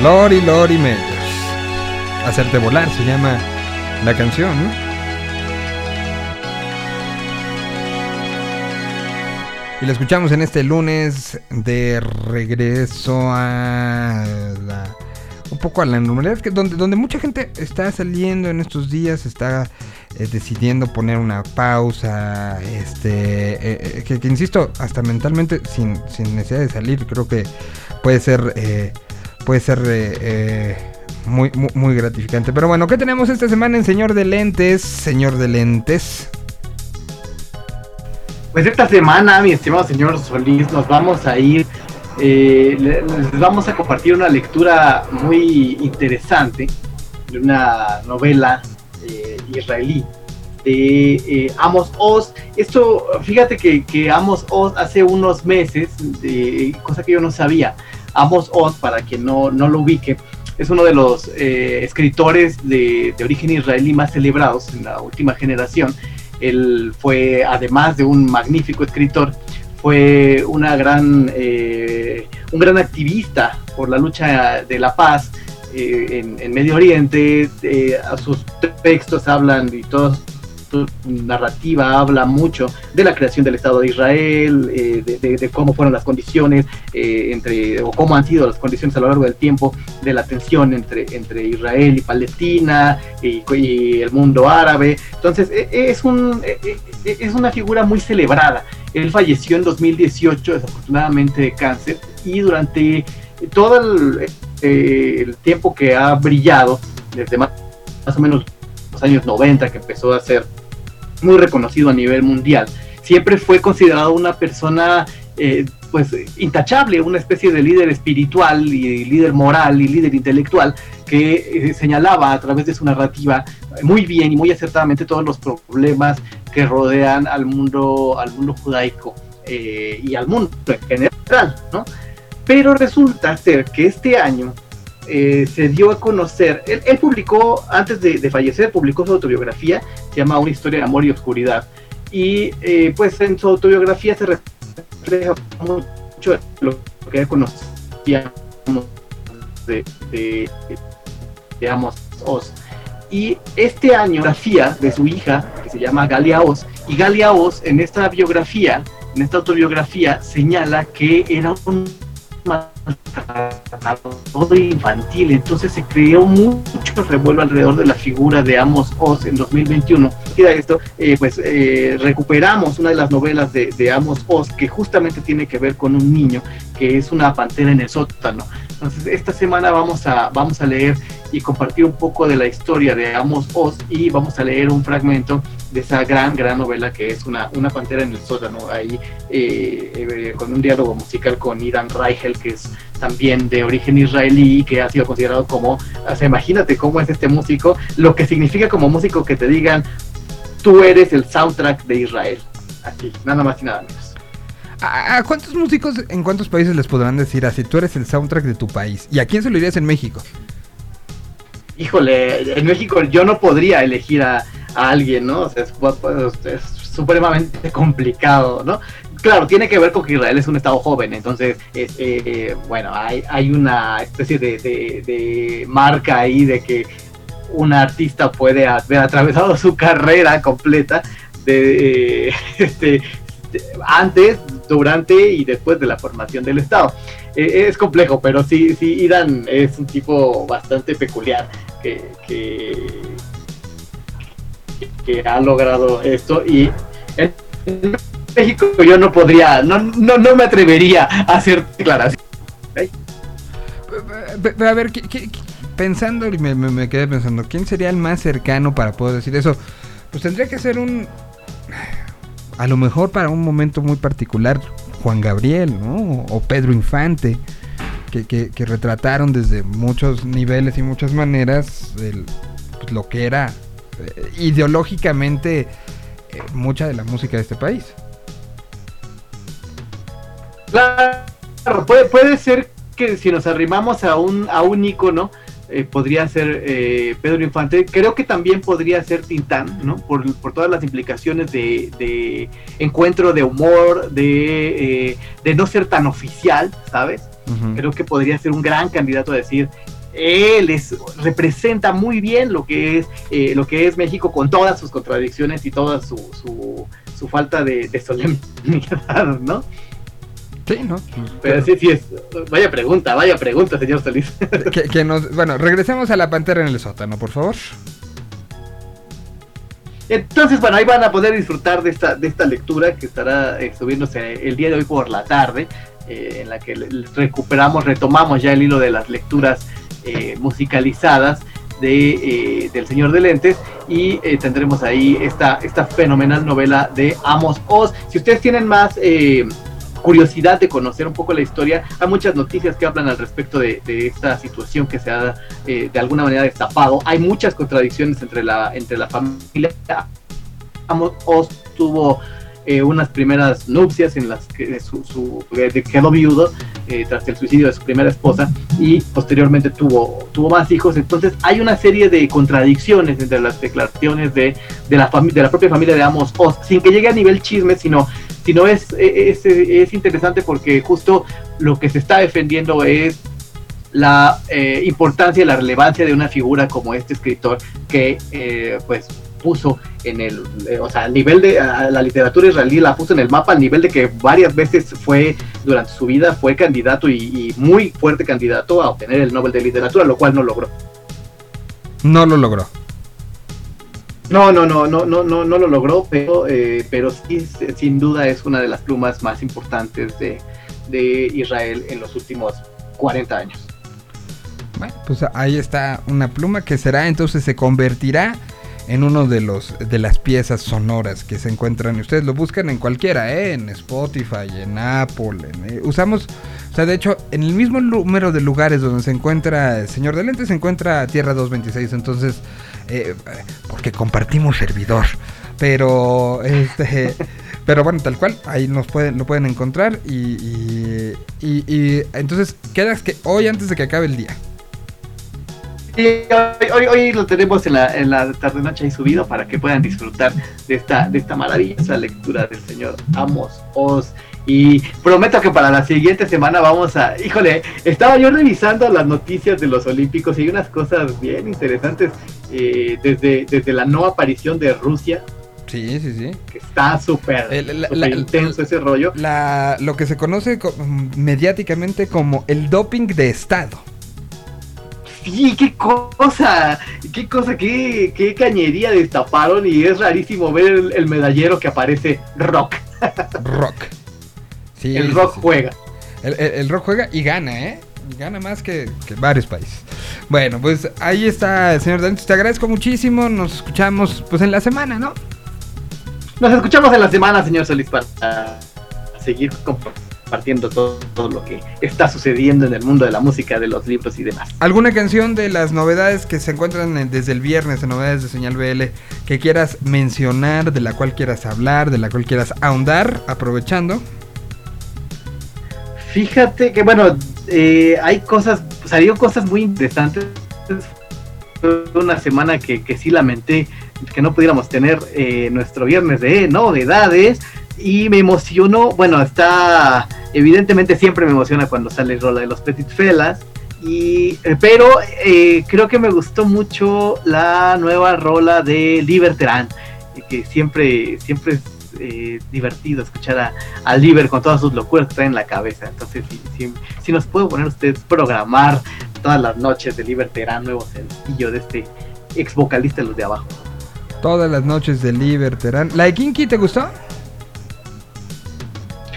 Lori, Lori Meshers. Hacerte volar se llama la canción. Y la escuchamos en este lunes de regreso a un poco a la normalidad, que donde, donde mucha gente está saliendo en estos días, está eh, decidiendo poner una pausa, este, eh, eh, que, insisto, hasta mentalmente, sin, sin necesidad de salir, creo que puede ser, puede ser muy, muy, gratificante. Pero bueno, ¿qué tenemos esta semana en Señor de Lentes? Señor de Lentes.
Pues esta semana, mi estimado señor Solís, nos vamos a ir, le- les vamos a compartir una lectura muy interesante de una novela eh, israelí de eh, Amos Oz. Esto, fíjate que, que Amos Oz hace unos meses, cosa que yo no sabía, Amos Oz, para quien no, no lo ubique, es uno de los eh, escritores de, de origen israelí más celebrados en la última generación. Él fue, además de un magnífico escritor, fue una gran, eh, un gran activista por la lucha de la paz eh, en, en Medio Oriente. eh, a sus textos hablan y toda su narrativa habla mucho de la creación del Estado de Israel, eh, de, de- de cómo fueron las condiciones eh, entre, o cómo han sido las condiciones a lo largo del tiempo de la tensión entre, entre Israel y Palestina y, y el mundo árabe. Entonces, e- es, un, e- e- es una figura muy celebrada. Él falleció en 2018, desafortunadamente de cáncer, y durante todo el, eh, el tiempo que ha brillado, desde más, más o menos los años 90, que empezó a ser muy reconocido a nivel mundial, siempre fue considerado una persona eh, pues intachable, una especie de líder espiritual y líder moral y líder intelectual que eh, señalaba a través de su narrativa muy bien y muy acertadamente todos los problemas que rodean al mundo, al mundo judaico eh, y al mundo en general, ¿no? Pero resulta ser que este año eh, se dio a conocer, él, él publicó, antes de, de fallecer, publicó su autobiografía, se llama Una historia de amor y oscuridad. Y eh, pues en su autobiografía se refleja mucho lo que conocíamos de, de, de Amos Oz. Y este año, biografía de su hija, que se llama Galia Oz, y Galia Oz en esta biografía, en esta autobiografía, señala que era un maltratador infantil, entonces se creó mucho revuelo alrededor de la figura de Amos Oz en 2021. Y de esto, eh, pues eh, recuperamos una de las novelas de, de Amos Oz que justamente tiene que ver con un niño que es una pantera en el sótano. Entonces esta semana vamos a, vamos a leer y compartir un poco de la historia de Amos Oz y vamos a leer un fragmento de esa gran, gran novela que es una, una pantera en el sótano, ahí eh, eh, con un diálogo musical con Idan Reichel, que es también de origen israelí y que ha sido considerado como, o sea, imagínate cómo es este músico, lo que significa como músico que te digan, tú eres el soundtrack de Israel, aquí, nada más y nada menos.
¿A, cuántos músicos en cuántos países les podrán decir así? Tú eres el soundtrack de tu país. ¿Y a quién se lo dirías en México?
híjole, en México yo no podría elegir a, a alguien, ¿no? O sea, es, es- es supremamente complicado, ¿no? Claro, tiene que ver con que Israel es un estado joven, entonces, es, eh, bueno, hay, hay una especie de, de- marca ahí de que un artista puede haber atravesado su carrera completa de, eh, este, antes, durante y después de la formación del Estado. Eh, es complejo, pero sí, sí, Irán es un tipo bastante peculiar que, que, ha logrado esto y en México yo no podría, no, no, no me atrevería a hacer declaraciones.
A ver, ¿qué- qué- qué- pensando, y me, me- me quedé pensando, ¿quién sería el más cercano para poder decir eso? Pues tendría que ser un... A lo mejor para un momento muy particular, Juan Gabriel, ¿no? O Pedro Infante, que, que- retrataron desde muchos niveles y muchas maneras pues, lo que era eh, ideológicamente eh, mucha de la música de este país.
Claro, puede, puede ser que si nos arrimamos a un, a un eh, podría ser eh, Pedro Infante. Creo que también podría ser Tintán, ¿no? Por, por todas las implicaciones de, de encuentro de humor, de, eh, de no ser tan oficial, ¿sabes? Creo que podría ser un gran candidato a decir él es, representa muy bien lo que es eh, lo que es México con todas sus contradicciones y toda su, su, su falta de, de solemnidad, ¿no?
Sí, ¿no?
Pero sí, sí es. Vaya pregunta, vaya pregunta, señor Solís.
que, que nos, bueno, regresemos a la pantera en el sótano, por favor.
Entonces, bueno, ahí van a poder disfrutar de esta, de esta lectura que estará eh, subiéndose el día de hoy por la tarde, eh, en la que recuperamos, retomamos ya el hilo de las lecturas eh, musicalizadas de, eh, del Señor de Lentes y eh, tendremos ahí esta, esta fenomenal novela de Amos Oz. Si ustedes tienen más eh, curiosidad de conocer un poco la historia, hay muchas noticias que hablan al respecto de, esta situación que se ha eh, de alguna manera destapado. Hay muchas contradicciones entre la, entre la familia. Amos tuvo eh, unas primeras nupcias en las que su, su- de- quedó viudo eh, tras el suicidio de su primera esposa y posteriormente tuvo, tuvo más hijos. Entonces hay una serie de contradicciones entre las declaraciones de, de, la, de la propia familia de Amos Oz, sin que llegue a nivel chisme, sino, sino es, es, es interesante porque justo lo que se está defendiendo es la eh, importancia y la relevancia de una figura como este escritor que eh, pues puso en el, eh, o sea, al nivel de a la literatura israelí la puso en el mapa al nivel de que varias veces fue durante su vida fue candidato y, y muy fuerte candidato a obtener el Nobel de Literatura, lo cual no logró.
No lo logró.
No, no, no, no, no, no, no lo logró, pero, eh, pero sí, s- sin duda es una de las plumas más importantes de, de Israel en los últimos 40 años.
Bueno, pues ahí está una pluma que será entonces se convertirá en uno de los de las piezas sonoras que se encuentran. Ustedes lo buscan en cualquiera, ¿eh? en Spotify, en Apple. en, eh, usamos, o sea, de hecho, en el mismo número de lugares donde se encuentra el Señor de Lentes se encuentra Tierra 226. Entonces, eh, porque compartimos servidor. Pero, este, pero bueno, tal cual, ahí nos pueden, lo pueden encontrar. Y, y, y- y entonces, quedas que hoy antes de que acabe el día.
Hoy, hoy, hoy lo tenemos en la, en la tarde noche ahí subido para que puedan disfrutar de esta, de esta maravillosa lectura del señor Amos Oz. Y prometo que para la siguiente semana vamos a. Híjole, estaba yo revisando las noticias de los Olímpicos y hay unas cosas bien interesantes eh, desde, desde la no aparición de Rusia,
Sí, sí, sí.
que está súper
la-
intenso ese rollo.
La, lo que se conoce co- mediáticamente como el doping de Estado.
Sí, qué cosa, qué cosa, qué, qué cañería destaparon y es rarísimo ver el, el medallero que aparece rock.
Rock. Sí,
el rock
sí.
juega.
El, el- el rock juega y gana, ¿eh? Gana más que, que varios países. Bueno, pues ahí está señor Daniel. Te agradezco muchísimo. Nos escuchamos pues en la semana, ¿no?
Nos escuchamos en la semana, señor Solís, para seguir compartiendo todo, todo lo que está sucediendo en el mundo de la música, de los libros y demás.
¿Alguna canción de las novedades que se encuentran en- desde el viernes en Novedades de Señal BL que quieras mencionar, de la cual quieras hablar, de la cual quieras ahondar, aprovechando?
Fíjate que, bueno, eh, hay cosas, salieron cosas muy interesantes. Una semana que, que sí lamenté que no pudiéramos tener eh, nuestro viernes de novedades. Y me emocionó, bueno, está, evidentemente siempre me emociona cuando sale rola de los Petit Felas. Y, eh, pero eh, creo que me gustó mucho la nueva rola de Liberterán, eh, que siempre, siempre es eh, divertido escuchar a, a Liber con todas sus locuras que trae en la cabeza. Entonces, si, si, si nos puede poner ustedes programar todas las noches de Liberterán, nuevo sencillo de este ex vocalista de los de abajo.
Todas las noches de Liberterán. ¿La de Kinky te gustó?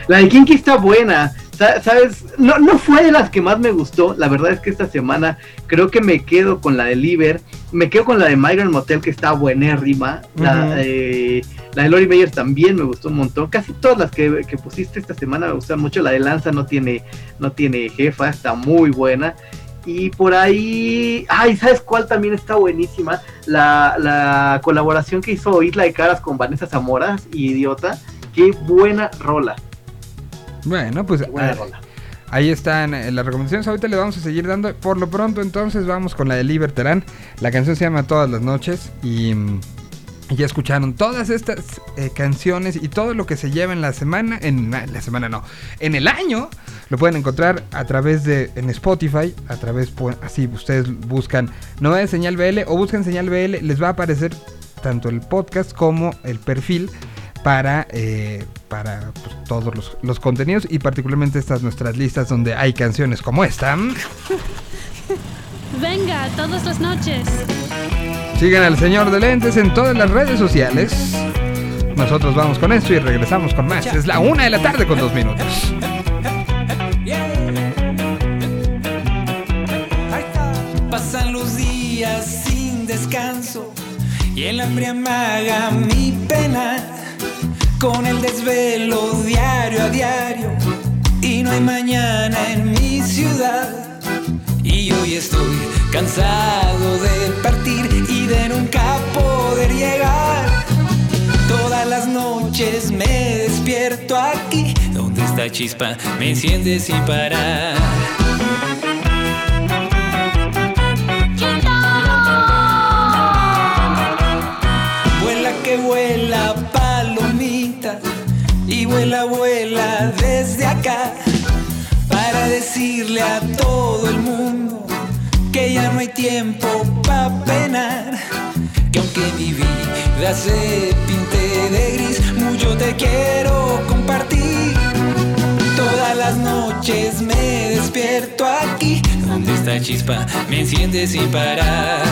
La de Kinky está buena. Sa- ¿Sabes? No, no fue de las que más me gustó. La verdad es que esta semana creo que me quedo con la de Liber. Me quedo con la de Migrant Motel que está buenérrima. La, eh, la de Lori Meyers también me gustó un montón. Casi todas las que, que pusiste esta semana me gustan mucho. La de Lanza no tiene, no tiene jefa, está muy buena. Y por ahí, ay, ¿sabes cuál también está buenísima? La, la colaboración que hizo Isla de Caras con Vanessa Zamoras y Idiota. Qué buena rola.
Bueno, pues
buena
ah, ahí están eh, las recomendaciones. Ahorita le vamos a seguir dando. Por lo pronto, entonces vamos con la de Liberterán. La canción se llama Todas las noches. Y, mm, ya escucharon todas estas eh, canciones y todo lo que se lleva en la semana. En na- la semana no, en el año. Lo pueden encontrar a través de en Spotify. A través, pu- así ustedes buscan Novedades Señal BL o buscan Señal BL. Les va a aparecer tanto el podcast como el perfil para, eh, para pues, todos los, los contenidos y particularmente estas nuestras listas donde hay canciones como esta.
Venga, todas las noches.
Sigan al señor de lentes en todas las redes sociales. Nosotros vamos con esto y regresamos con más. Es la una de la tarde con dos minutos.
Pasan los días sin descanso y el hambre amaga mi pena con el desvelo diario a diario. Y no hay mañana en mi ciudad. Y hoy estoy cansado de partir y de nunca poder llegar. Todas las noches me despierto aquí donde está chispa me enciende sin parar vuela, vuela desde acá para decirle a todo el mundo que ya no hay tiempo para penar. Que aunque mi vida se pinte de gris, mucho te quiero compartir. Todas las noches me despierto aquí, donde está chispa me enciende sin parar.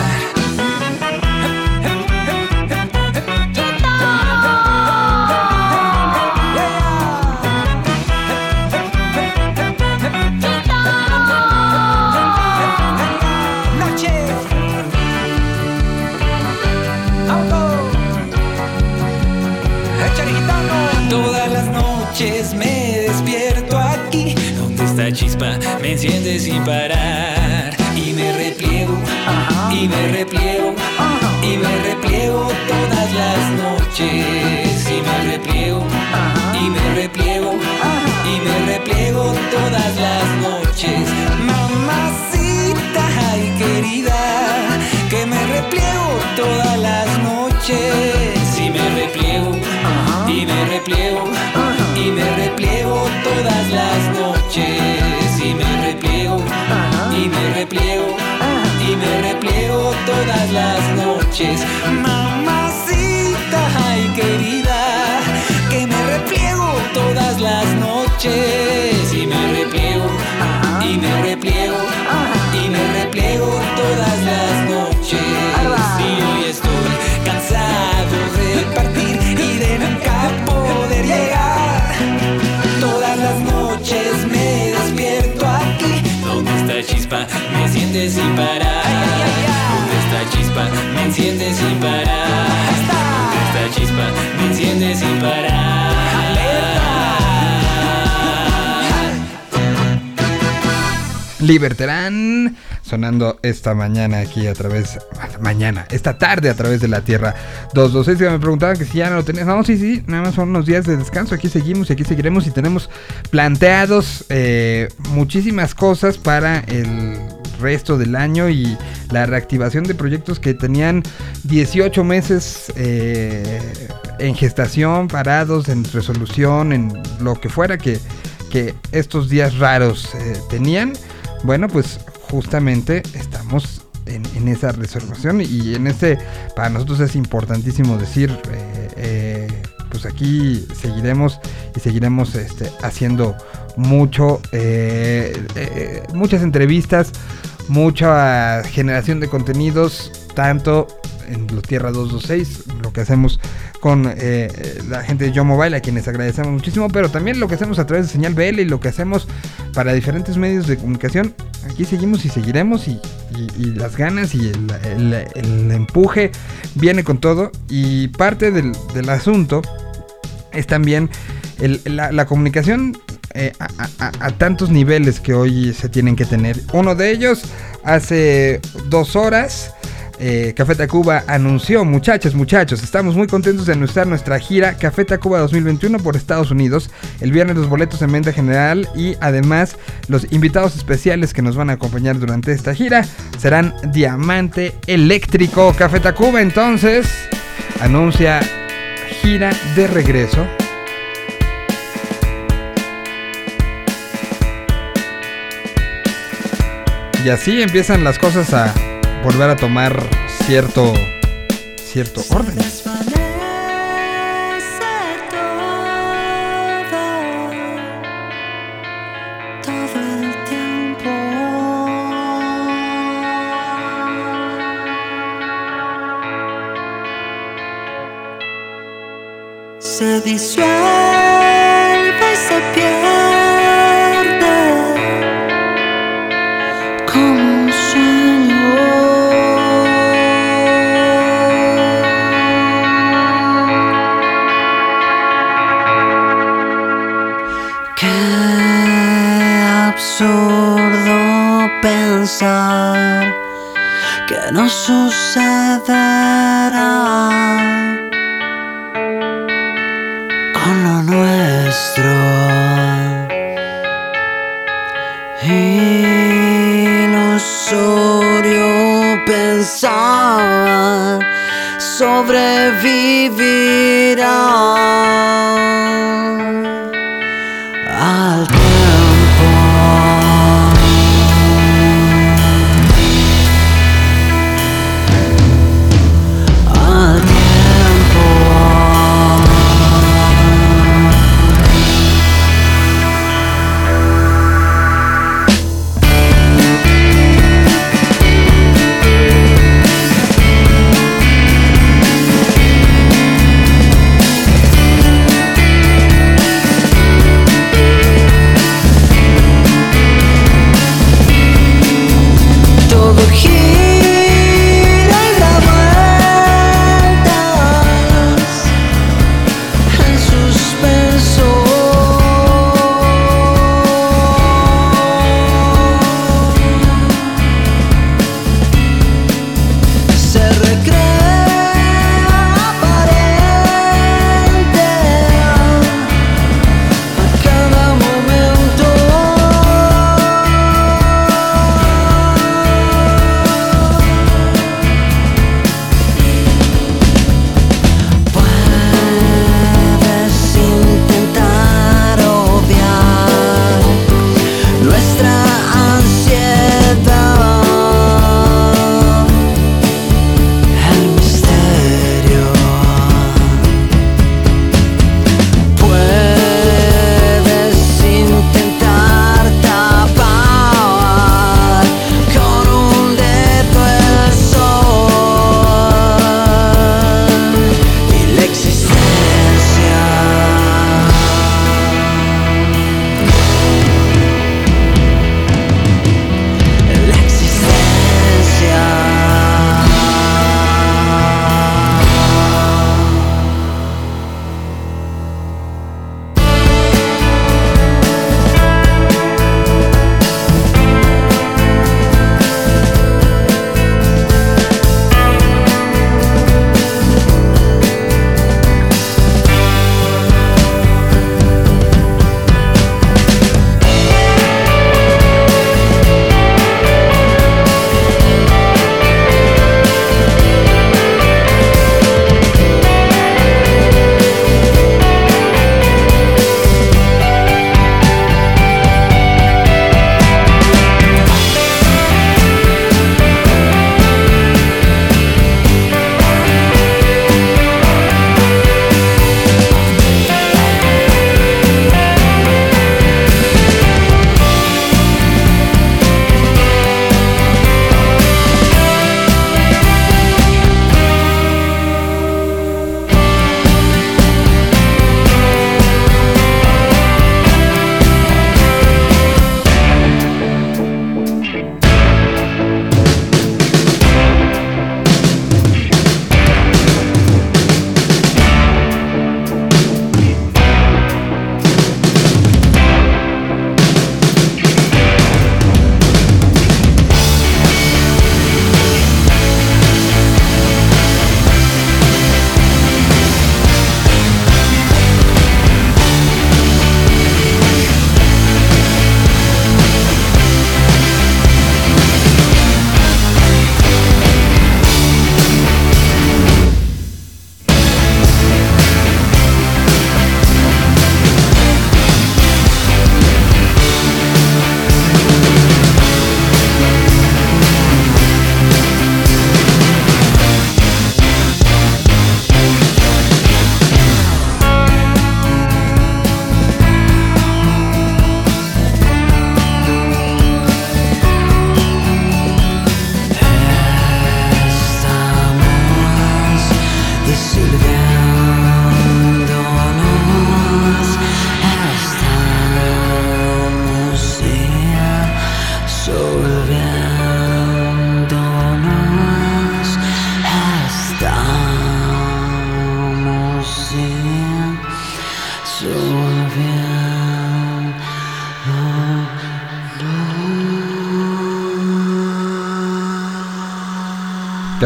Chispa me enciende sin parar. Y me repliego, y me repliego, y me repliego todas las noches. Y me repliego, y me repliego, y me repliego todas las noches, mamacita ay querida. repliego todas las noches. Noches. Mamacita, ay querida, que me repliego todas las noches. Y me repliego, y me repliego, y me repliego todas las noches. Y hoy estoy cansado de partir y de nunca poder llegar. Todas las noches me despierto aquí. ¿Dónde está chispa? Me enciende sin parar. ¿Dónde está chispa? Me enciende sin parar. ¿Dónde está chispa? Me enciende sin parar.
Liberterán sonando esta mañana aquí a través mañana, esta tarde a través de la Tierra 226 que me preguntaban que si ya no lo tenías. No, sí, sí, nada más son unos días de descanso. Aquí seguimos y aquí seguiremos y tenemos planteados eh, muchísimas cosas para el resto del año y la reactivación de proyectos que tenían 18 meses eh, en gestación, parados, en resolución, en lo que fuera que, que estos días raros eh, tenían. Bueno, pues justamente estamos en, esa reservación y en ese, para nosotros es importantísimo decir, eh, eh, pues aquí seguiremos y seguiremos este, haciendo mucho, eh, muchas entrevistas, mucha generación de contenidos, tanto en los Tierra 226, lo que hacemos con eh, la gente de Yo Mobile, a quienes agradecemos muchísimo, pero también lo que hacemos a través de Señal BL y lo que hacemos para diferentes medios de comunicación. Aquí seguimos y seguiremos y, las ganas y el, empuje viene con todo y parte del, asunto es también la, comunicación eh, a tantos niveles que hoy se tienen que tener. Uno de ellos, hace dos horas, eh, Café Tacuba anunció, muchachos, muchachos, estamos muy contentos de anunciar nuestra gira Café Tacuba 2021 por Estados Unidos. El viernes los boletos en venta general y además los invitados especiales que nos van a acompañar durante esta gira serán Diamante Eléctrico. Café Tacuba entonces anuncia gira de regreso. Y así empiezan las cosas a volver a tomar cierto cierto orden.
Se disuelve pensar que no sucederá con lo nuestro. Ilusorio pensar sobrevivirá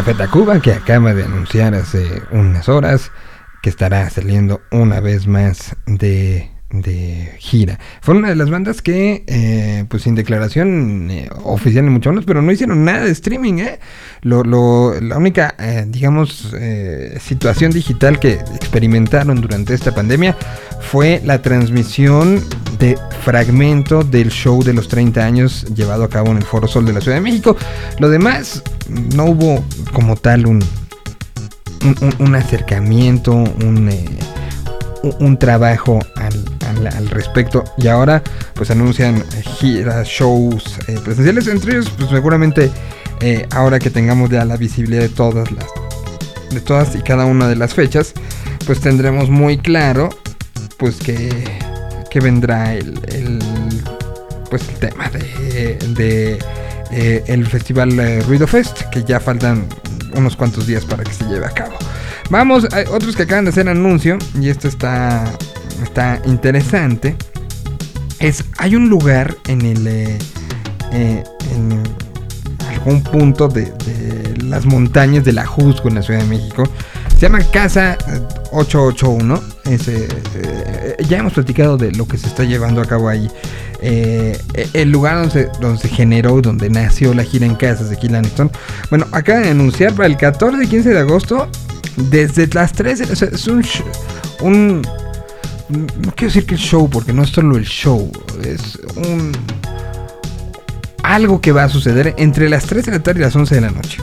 Café Tacuba, que acaba de anunciar hace unas horas que estará saliendo una vez más de, de gira. Fue una de las bandas que, eh, pues sin declaración eh, oficial ni mucho menos, pero no hicieron nada de streaming, ¿eh? Lo, la única, eh, digamos, situación digital que experimentaron durante esta pandemia fue la transmisión de fragmento del show de los 30 años llevado a cabo en el Foro Sol de la Ciudad de México. Lo demás, no hubo como tal un, un, acercamiento, un, eh, un- trabajo al, al- respecto. Y ahora pues anuncian giras, shows eh, presenciales, entre ellos pues seguramente eh, ahora que tengamos ya la visibilidad de todas las de todas y cada una de las fechas, pues tendremos muy claro pues que, que vendrá el, el, pues el tema de, eh, el festival eh, Ruido Fest, que ya faltan unos cuantos días para que se lleve a cabo. Vamos, hay otros que acaban de hacer anuncio, y esto está, está interesante. Es, hay un lugar en el eh, en algún punto de, de las montañas de la Jusco en la Ciudad de México. Se llama Casa eh, 881. Es, eh, eh, ya hemos platicado de lo que se está llevando a cabo ahí. Eh, el lugar donde se, donde generó, donde nació la gira en casas de Kill Aniston. Bueno, acaba de anunciar para el 14 y 15 de agosto, desde las 13, o sea, es un, un no quiero decir que el show, porque no es solo el show, es un algo que va a suceder entre las 3 de la tarde y las 11 de la noche.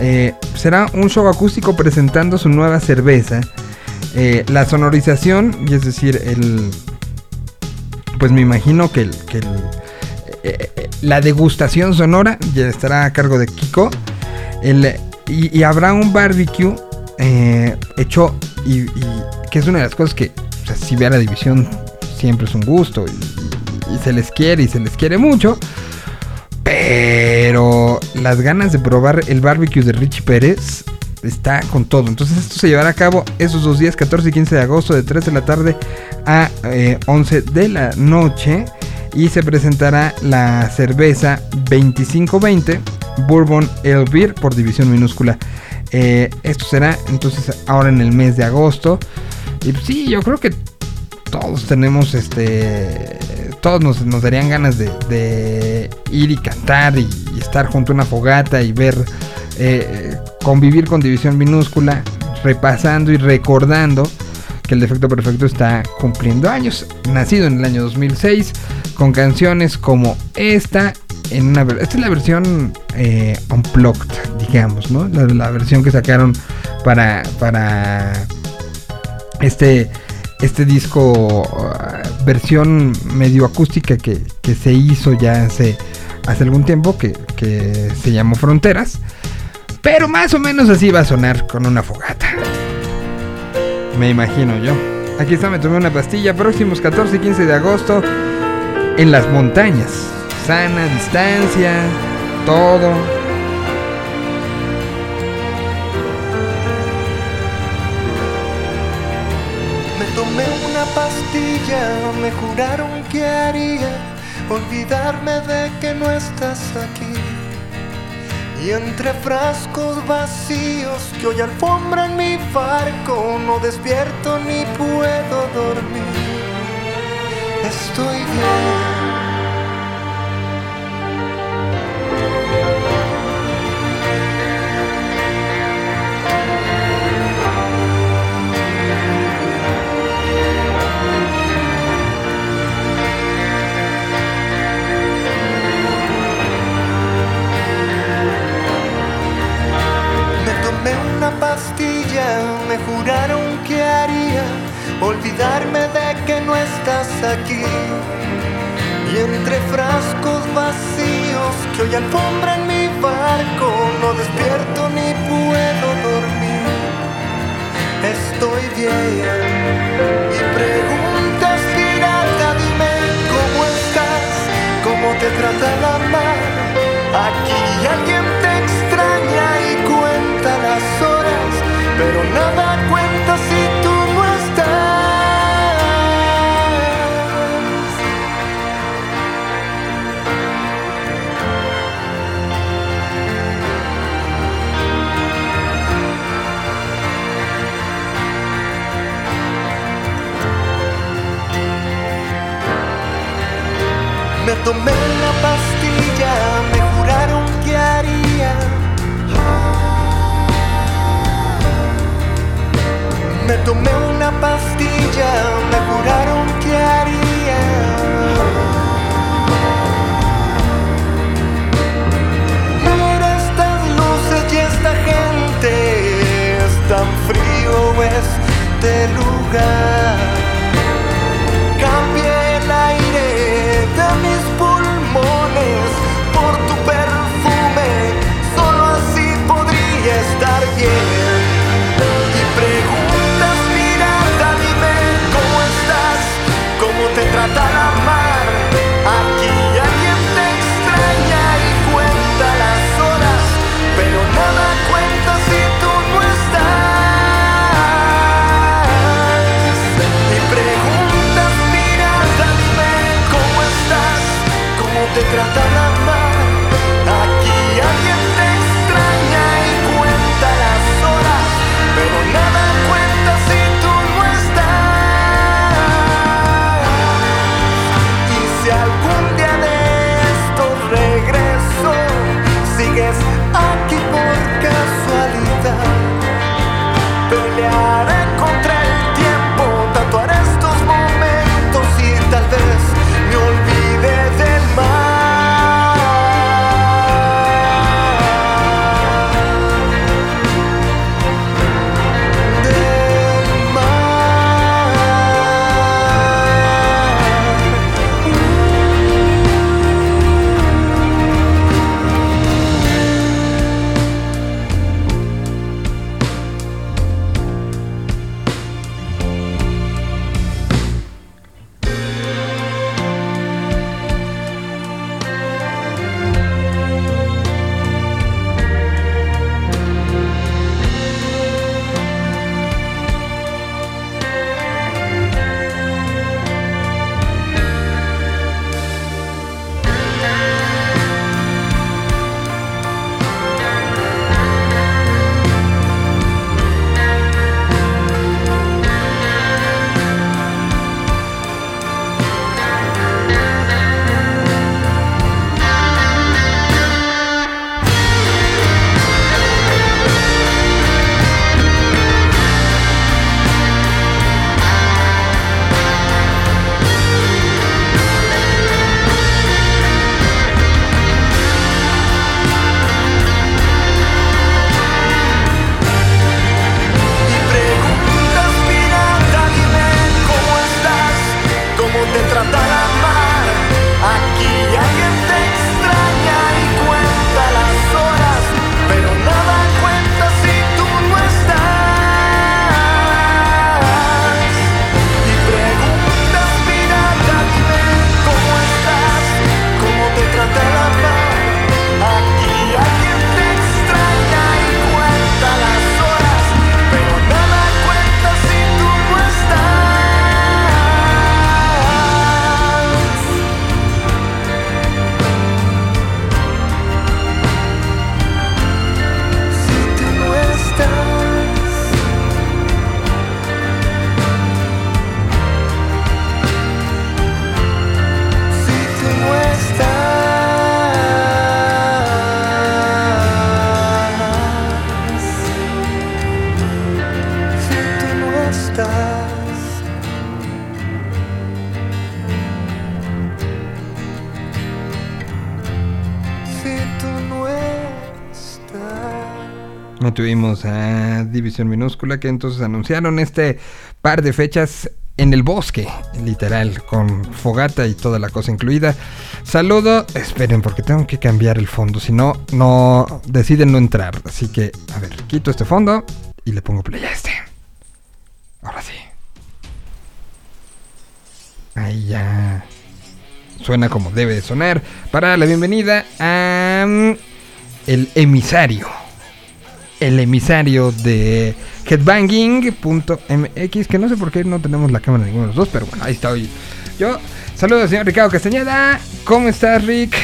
Eh, será un show acústico presentando su nueva cerveza. Eh, la sonorización, y es decir, el. Pues me imagino que, eh, la degustación sonora ya estará a cargo de Kiko. Y, habrá un barbecue hecho, y, que es una de las cosas que, si ve a la división, siempre es un gusto. Y se les quiere y se les quiere mucho. Pero las ganas de probar el barbecue de Richie Pérez está con todo. Entonces esto se llevará a cabo esos dos días, 14 y 15 de agosto, de 3 de la tarde a eh, 11 de la noche. Y se presentará la cerveza 2520 Bourbon Ale Beer por división minúscula. Eh, esto será entonces ahora en el mes de agosto. Y pues, sí, yo creo que todos tenemos este todos nos, nos darían ganas de, ir y cantar y, estar junto a una fogata y ver eh, convivir con división minúscula repasando y recordando que el defecto perfecto está cumpliendo años nacido en el año 2006 con canciones como esta en una esta es la versión eh, unplugged digamos no la, la versión que sacaron para para este este disco uh, versión medio acústica que, que se hizo ya hace, hace algún tiempo que, que se llamó Fronteras pero más o menos así va a sonar con una fogata. Me imagino yo. Aquí está me tomé una pastilla próximos 14 y 15 de agosto en las montañas. Sana distancia todo
me juraron que haría olvidarme de que no estás aquí. Y entre frascos vacíos que hoy alfombran mi barco, no despierto ni puedo dormir. Estoy bien. Pastilla, me juraron que haría olvidarme de que no estás aquí. Y entre frascos vacíos que hoy alfombran mi barco, no despierto ni puedo dormir. Estoy bien. Y preguntas pirata, dime cómo estás, cómo te trata la mar. Aquí alguien pero nada cuenta si tú no estás. Me tomé la paz Me tomé una pastilla, me juraron que haría. Mira estas luces y esta gente, es tan frío este lugar. Cómo te trata la mar. Aquí alguien te extraña y cuenta las horas, pero nada cuenta si tú no estás. Y preguntas, mirada, dime cómo estás, cómo te trata
tuvimos a División Minúscula que entonces anunciaron este par de fechas en el bosque, literal, con fogata y toda la cosa incluida. Saludo, esperen porque tengo que cambiar el fondo, si no, no deciden no entrar. Así que, a ver, quito este fondo y le pongo play a este. Ahora sí. Ahí ya. Suena como debe de sonar. Para la bienvenida a mm, el emisario. El emisario de headbanging.mx. Que no sé por qué no tenemos la cámara de ninguno de los dos, pero bueno, ahí está hoy. Yo saludo al señor Ricardo Castañeda. ¿Cómo estás, Rick?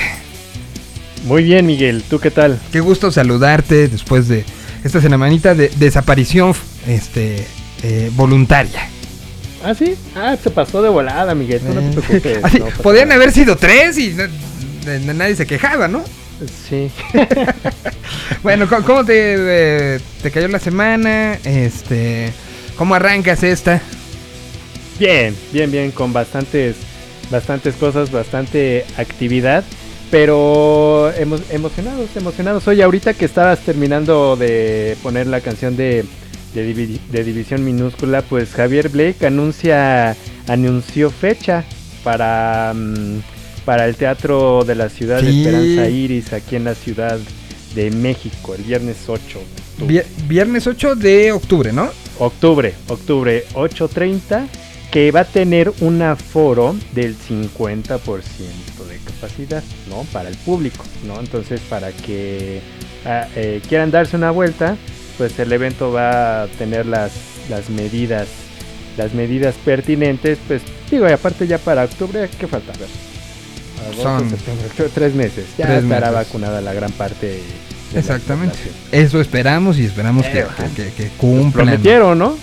Muy bien, Miguel. ¿Tú qué tal?
Qué gusto saludarte después de esta semanita de desaparición este, eh, voluntaria.
Ah, sí. Ah, se pasó de volada, Miguel. Tú no te preocupes.
Así,
no pasa
podían
nada.
haber sido tres y no- de- de- nadie se quejaba, ¿no?
Sí.
Bueno, ¿cómo, cómo te, eh, te cayó la semana? Este, ¿Cómo arrancas esta?
Bien, bien, bien, con bastantes, bastantes cosas, bastante actividad, pero emo- emocionados, emocionados. Oye, ahorita que estabas terminando de poner la canción de, de, Divi- de División Minúscula, pues Javier Blake anuncia, anunció fecha para, mm, para el Teatro de la Ciudad de. Esperanza Iris, aquí en la Ciudad de México, el viernes 8. de octubre.
Vier- viernes 8 de octubre, ¿no?
Octubre, octubre 8.30, que va a tener un aforo del 50% de capacidad, ¿no? Para el público, ¿no? Entonces, para que ah, eh, quieran darse una vuelta, pues el evento va a tener las, las medidas, las medidas pertinentes, pues digo, y aparte ya para octubre, ¿qué falta? A ver.
Son-
septiembre, tres meses. Ya
Tres
estará
meses.
vacunada la gran parte. de
Exactamente. Eso esperamos y esperamos que,
Eh,
que- que- que cumplan.
Prometieron, ¿no?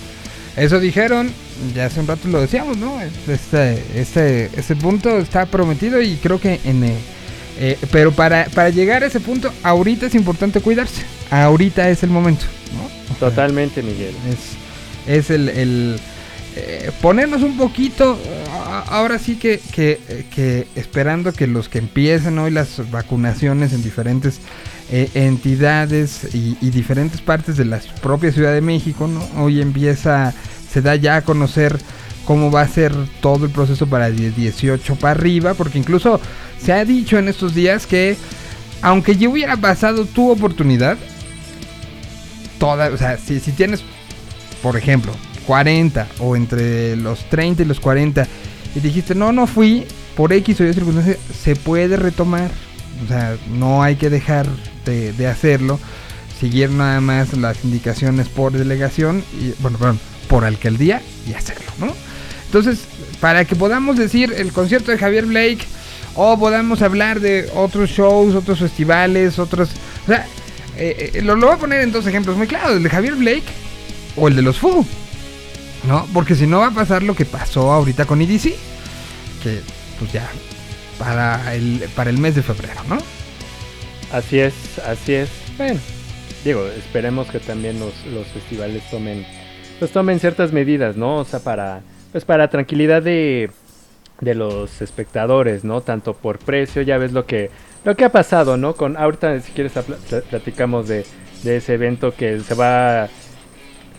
Eso dijeron, ya hace un rato lo decíamos, ¿no? Este, este, este punto está prometido y creo que en... eh, eh, pero para, para llegar a ese punto, ahorita es importante cuidarse. Ahorita es el momento, ¿no?
Totalmente, Miguel.
Es, es el, el, eh, ponernos un poquito, ahora sí que, eh, que esperando que los que empiecen hoy las vacunaciones en diferentes eh, entidades y, diferentes partes de la propia Ciudad de México, ¿no? Hoy empieza, se da ya a conocer cómo va a ser todo el proceso para el 18 para arriba, porque incluso se ha dicho en estos días que aunque ya hubiera pasado tu oportunidad, toda, o sea, si, si tienes, por ejemplo, 40 o entre los 30 y los 40 y dijiste, no, no fui, por X o Y circunstancia, se puede retomar. O sea, no hay que dejar de, de hacerlo. Seguir nada más las indicaciones por delegación y, bueno, perdón, por alcaldía y hacerlo, ¿no? Entonces, para que podamos decir el concierto de Javier Blake o podamos hablar de otros shows, otros festivales, otros... O sea, eh, eh, lo, lo voy a poner en dos ejemplos muy claros, el de Javier Blake o el de los Foo. ¿No? Porque si no va a pasar lo que pasó ahorita con EDC, que pues ya para el, para el mes de febrero, ¿no?
Así es, así es. Bueno, digo, esperemos que también los, los festivales tomen, pues tomen ciertas medidas, ¿no? O sea, para, pues para tranquilidad de, de los espectadores, ¿no? Tanto por precio, ya ves lo que, lo que ha pasado, ¿no? Con, ahorita si quieres platicamos de, de ese evento que se va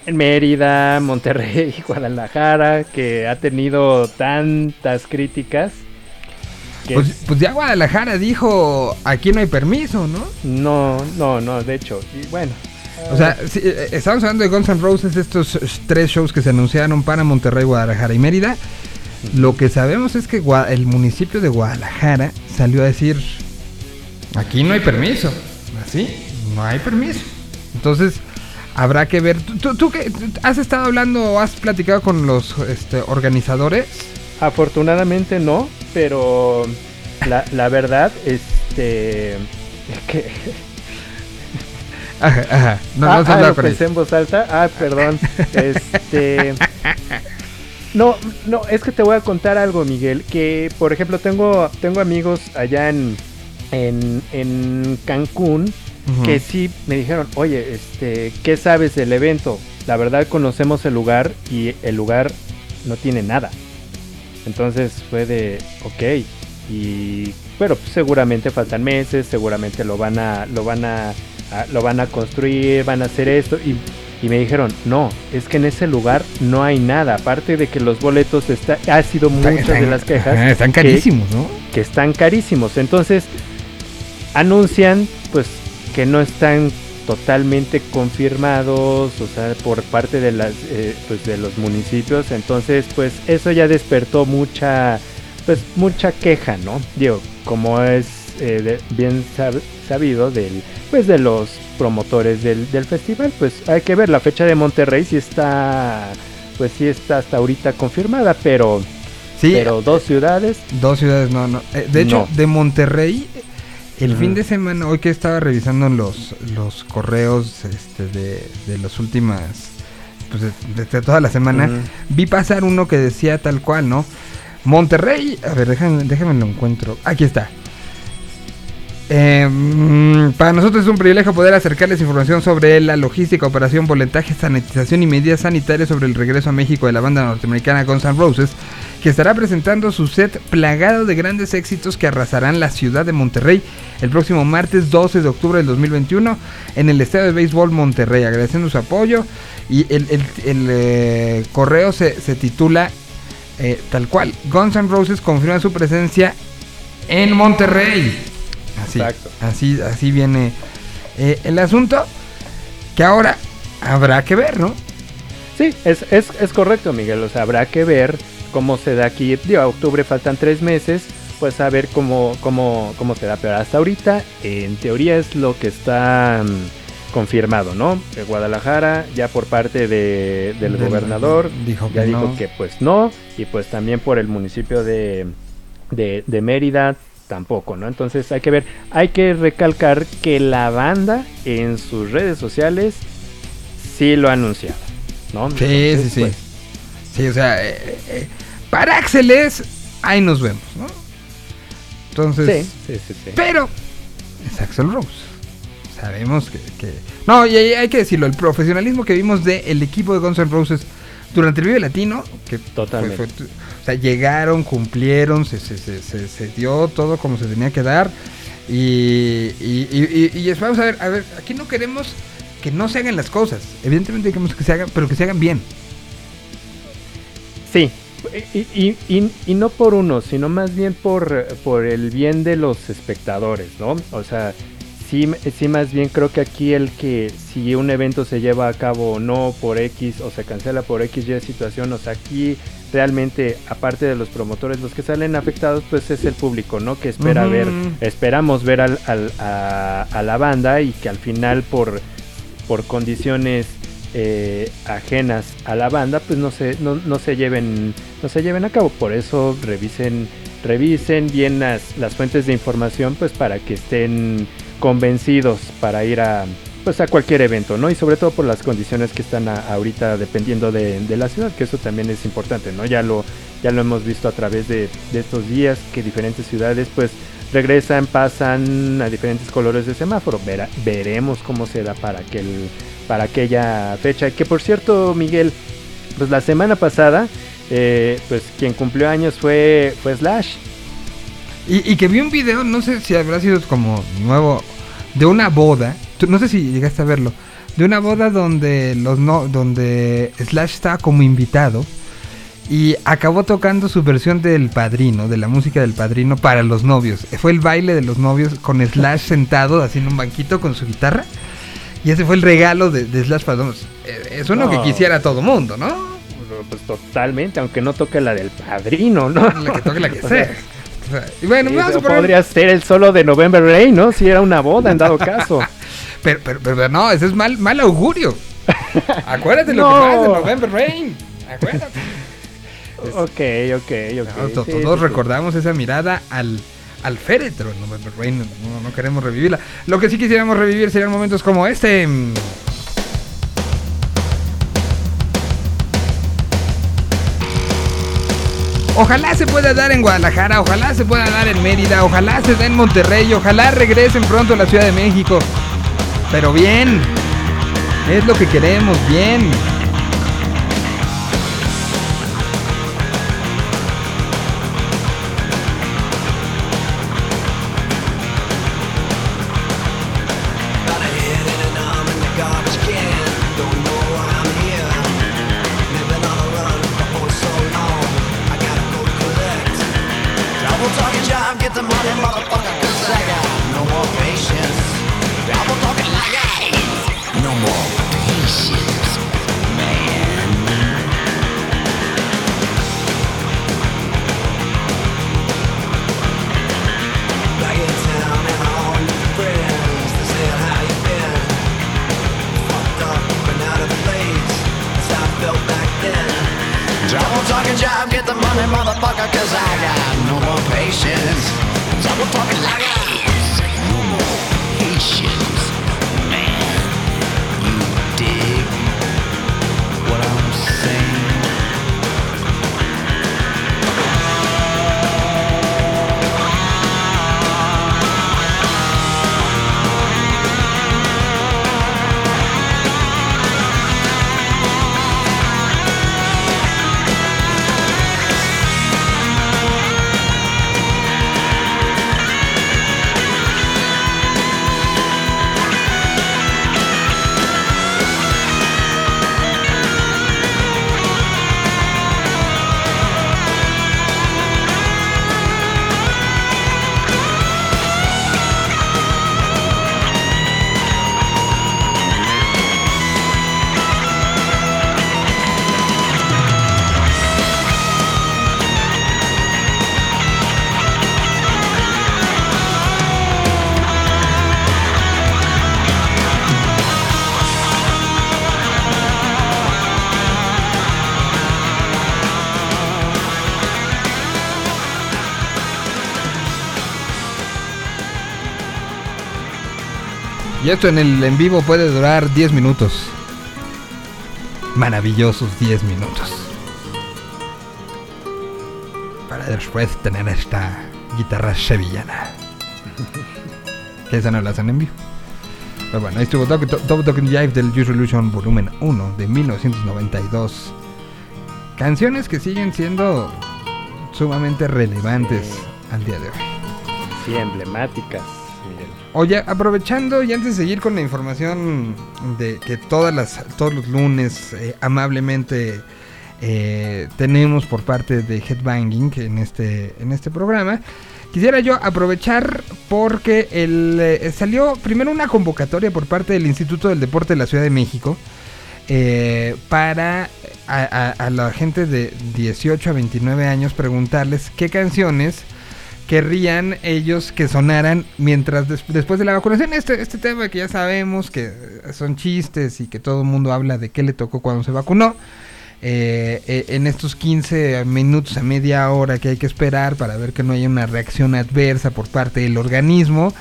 en Mérida, Monterrey, Guadalajara, que ha tenido tantas críticas.
Pues, pues ya Guadalajara dijo, aquí no hay permiso, ¿no?
no, no, no, de hecho, y bueno.
O sea, sí, eh, estamos hablando de Guns N' Roses, estos eh, tres shows que se anunciaron para Monterrey, Guadalajara y Mérida. Lo que sabemos es que el municipio de Guadalajara salió a decir, aquí no hay permiso. Así, no hay permiso. Entonces, habrá que ver. ¿Tú, tú, tú qué- has estado hablando o has platicado con los este, organizadores?
Afortunadamente no, pero la, la verdad, este. es que.
Ajá, ajá. No,
ah,
no
ah, lo pensé en voz alta. Ah, perdón. Este. No, no, es que te voy a contar algo, Miguel. Que, por ejemplo, tengo, tengo amigos allá en, en, en Cancún Que sí me dijeron, oye, este, ¿qué sabes del evento? La verdad conocemos el lugar y el lugar no tiene nada. Entonces fue de, ok, y bueno, pues seguramente faltan meses, seguramente lo van a, lo van a, a- lo van a construir, van a hacer esto y, y me dijeron, no, es que en ese lugar no hay nada, aparte de que los boletos está, ha sido
Están-
muchas de las quejas,
ajá, están
que-
carísimos, ¿no?
que están carísimos. Entonces, anuncian pues que no están totalmente confirmados, o sea, por parte de las eh, pues de los municipios. Entonces, pues eso ya despertó mucha pues mucha queja, ¿no? Digo, como es eh, de- bien sab- sabido del pues de los promotores del, del festival, pues hay que ver la fecha de Monterrey si está pues sí está hasta ahorita confirmada, pero
Sí,
pero dos ciudades
Dos ciudades, no, no. Eh, de hecho,
No.
de Monterrey, el fin de semana, hoy que estaba revisando los, los correos este, de, de las últimas pues, de- desde toda la semana, vi pasar uno que decía tal cual, ¿no? Monterrey, a ver, déjame, déjame lo encuentro. Aquí está. Eh, mm, para nosotros es un privilegio poder acercarles información sobre la logística, operación, volentaje, sanitización y medidas sanitarias sobre el regreso a México de la banda norteamericana Guns N' Roses, que estará presentando su set plagado de grandes éxitos que arrasarán la ciudad de Monterrey el próximo martes 12 de octubre del 2021 en el Estadio de Béisbol Monterrey, agradeciendo su apoyo y el, eh, correo se, se titula eh, tal cual, Guns N' Roses confirma su presencia en Monterrey. Así,
Exacto.
así, así viene eh, el asunto. Que ahora habrá que ver, ¿no?
Sí, es, es, es correcto, Miguel. O sea, habrá que ver cómo se da aquí. Digo, a octubre faltan tres meses. Pues a ver cómo, cómo, cómo se da. Pero hasta ahorita, en teoría, es lo que está mm, confirmado, ¿no? De Guadalajara, ya por parte de- del
Del-
gobernador,
dijo
ya
que
dijo
no.
que pues no. Y pues también por el municipio de, de, de Mérida tampoco, ¿no? Entonces hay que ver, hay que recalcar que la banda en sus redes sociales sí lo ha anunciado, ¿no?
Sí,
Entonces,
sí, sí.
pues,
Sí, o sea, eh, eh, para Axeles, ahí nos vemos, ¿no? Entonces,
sí, sí, sí, sí.
pero es Axel Rose. Sabemos que, que- No, y hay, hay que decirlo, el profesionalismo que vimos del equipo de Guns N' Roses durante el Vive Latino, que fue-
Totalmente.
fue- o sea, llegaron, cumplieron, se, se, se, se- dio todo como se tenía que dar. Y, y, y, y- esperamos a ver, a ver, aquí no queremos que no se hagan las cosas. Evidentemente queremos que se hagan, pero que se hagan bien.
Sí, y, y- y- y no por uno, sino más bien por, por el bien de los espectadores, ¿no? O sea, sí, sí más bien creo que aquí el que si un evento se lleva a cabo o no por X o se cancela por X y situación, o sea, aquí realmente aparte de los promotores, los que salen afectados pues es el público, ¿no? Que espera ver, esperamos ver al, al- a, a la banda y que al final por, por condiciones eh, ajenas a la banda pues no se no, no se lleven no se lleven a cabo por eso revisen revisen bien las, las fuentes de información pues para que estén convencidos para ir a pues a cualquier evento no y sobre todo por las condiciones que están ahorita dependiendo de, la ciudad que eso también es importante no ya lo ya lo hemos visto a través de, estos días que diferentes ciudades pues regresan pasan a diferentes colores de semáforo Verá- veremos cómo se da para que el para aquella fecha. Que por cierto, Miguel, pues la semana pasada, eh, pues quien cumplió años fue, fue Slash.
Y que vi un video, no sé si habrá sido como nuevo, de una boda. Tú- no sé si llegaste a verlo. De una boda donde los no, donde Slash estaba como invitado. Y acabó tocando su versión del padrino, de la música del padrino para los novios. Fue el baile de los novios con Slash sentado así en un banquito con su guitarra. Y ese fue el regalo de, de Slash para los novios. Eso es lo que quisiera todo mundo, ¿no?
Pues totalmente, aunque no toque la del padrino, ¿no?
La que toque la que
sea,
bueno,
sí,
vamos a poner-
podría ser el solo de November Rain, ¿no? Si era una boda en dado caso.
Pero, pero, pero no, ese es mal, mal augurio. Acuérdate lo
No.
que pasa de November Rain. Acuérdate.
ok, ok, ok.
No, to-
sí,
todos
sí, sí.
recordamos esa mirada al, al féretro en November Rain. No, no queremos revivirla. Lo que sí quisiéramos revivir serían momentos como este. Ojalá se pueda dar en Guadalajara, ojalá se pueda dar en Mérida, ojalá se dé en Monterrey, ojalá regresen pronto a la Ciudad de México. Pero bien, es lo que queremos, bien. Y esto en el en vivo puede durar 10 minutos. Maravillosos 10 minutos. Para después tener esta guitarra sevillana. que esa no la hacen en vivo. Pero bueno, ahí estuvo Double Talking Jive del Use Illusion volumen 1 de 1992. Canciones que siguen siendo sumamente relevantes al día de hoy.
Sí, emblemáticas.
Oye, aprovechando y antes de seguir con la información de que todas las, todos los lunes eh, amablemente eh, tenemos por parte de Headbanging en este, en este programa, quisiera yo aprovechar porque el, eh, salió primero una convocatoria por parte del Instituto del Deporte de la Ciudad de México para a la gente de 18 a 29 años preguntarles qué canciones querrían ellos que sonaran mientras des- después de la vacunación. Este, este tema que ya sabemos que eh, son chistes y que todo el mundo habla de qué le tocó cuando se vacunó. Eh, eh, en estos 15 minutos a media hora que hay que esperar para ver que no haya una reacción adversa por parte del organismo.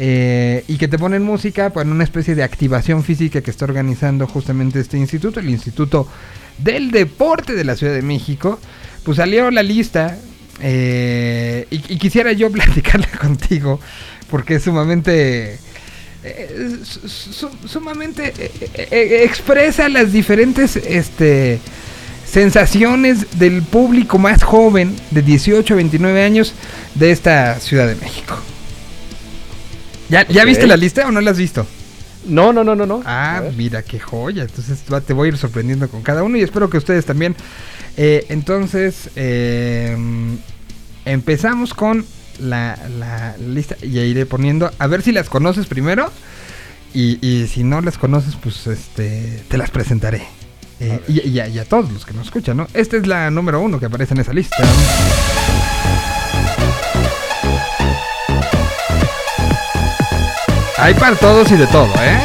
eh, y que te ponen música para una especie de activación física que está organizando justamente este instituto, el Instituto del Deporte de la Ciudad de México. Pues salió la lista y, y quisiera yo platicarla contigo porque es sumamente eh, su- su- sumamente eh, eh, expresa las diferentes este sensaciones del público más joven de 18 a 29 años de esta Ciudad de México. ¿Ya, ¿ya viste la lista o no la has visto?
No, no, no, no, no.
Ah, mira qué joya. Entonces te voy a ir sorprendiendo con cada uno y espero que ustedes también. Eh, entonces, eh, empezamos con la, la lista y iré poniendo. A ver si las conoces primero. Y, y si no las conoces, pues este te las presentaré. Eh, y, y a, y a todos los que nos escuchan, ¿no? Esta es la número uno que aparece en esa lista. Hay para todos y de todo, ¿eh?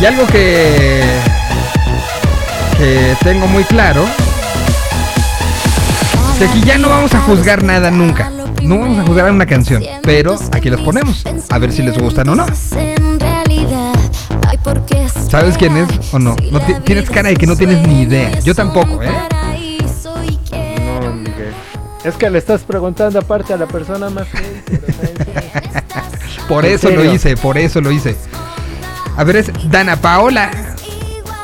Y algo que que tengo muy claro que aquí ya no vamos a juzgar nada nunca. No vamos a juzgar una canción, pero aquí las ponemos a ver si les gustan o no. ¿Sabes quién es o no? no ti- tienes cara de que no tienes ni idea. Yo tampoco, ¿eh?
No, Miguel. Es que le estás preguntando aparte a la persona más
Por
¿En
eso lo hice, por eso lo hice. A ver, es Dana Paola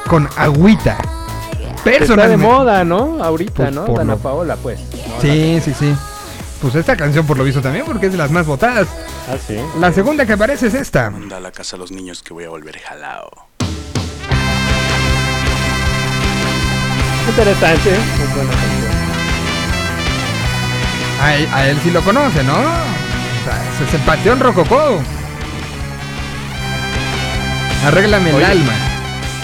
con agüita.
Está de
Personalmente.
moda, ¿no? Ahorita,
Pues
¿no?
por
Dana
lo-
Paola, pues. No,
Sí, sí, sí. Pues esta canción por lo visto también, porque es de las más votadas.
Ah, sí.
La segunda que aparece es esta.
Manda a la casa a los niños que voy a volver jalao.
Interesante, ¿eh? Muy buena canción.
A él, a él sí lo conoce, ¿no? O sea, ese es el Panteón Rococó. Arréglame el alma.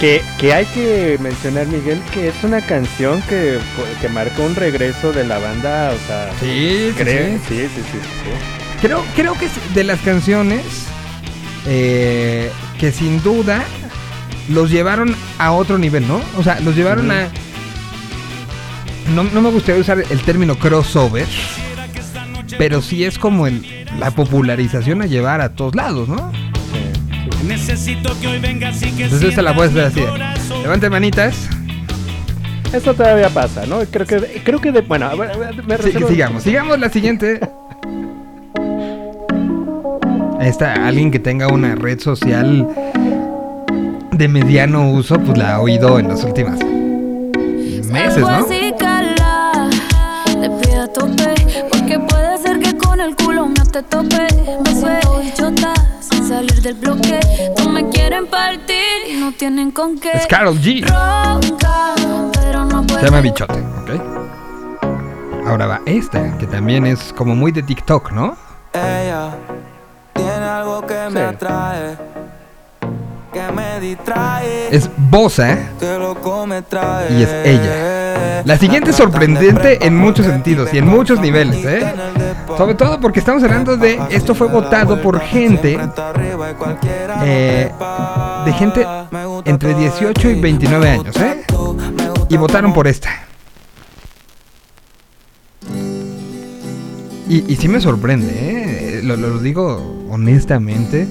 Que, que hay que mencionar, Miguel, que es una canción que, que marcó un regreso de la banda, o sea...
Sí,
creo-
sí.
sí, sí, sí, sí.
Creo, creo que es de las canciones eh, que sin duda los llevaron a otro nivel, ¿no? O sea, los llevaron a... No, no me gustaría usar el término crossover, pero sí es como el, la popularización a llevar a todos lados, ¿no?
Necesito que hoy vengas y que
Entonces esta la puedes ver así. Levante manitas.
Esto todavía pasa, ¿no? Creo que, creo que de, bueno, me
Sí, sigamos, sigamos la siguiente. Esta, alguien que tenga una red social de mediano uso, pues la ha oído en las últimas meses, ¿no?
Tope, porque puede ser que con el culo no te tope. Me salir del bloque. No me quieren partir y no tienen con qué.
Es Karol G.
Ronca, pero no
Se llama Bichote, ¿ok? Ahora va esta, que también es como muy de TikTok, ¿no?
Ella tiene algo que me atrae, que me distrae,
Es Bosa
que loco me trae.
y es ella. La siguiente es sorprendente en muchos sentidos y en muchos niveles, ¿eh? Sobre todo porque estamos hablando de esto fue votado por gente eh, de gente entre 18 y 29 años, ¿eh? Y votaron por esta. Y, y sí me sorprende, ¿eh? Lo, lo digo honestamente.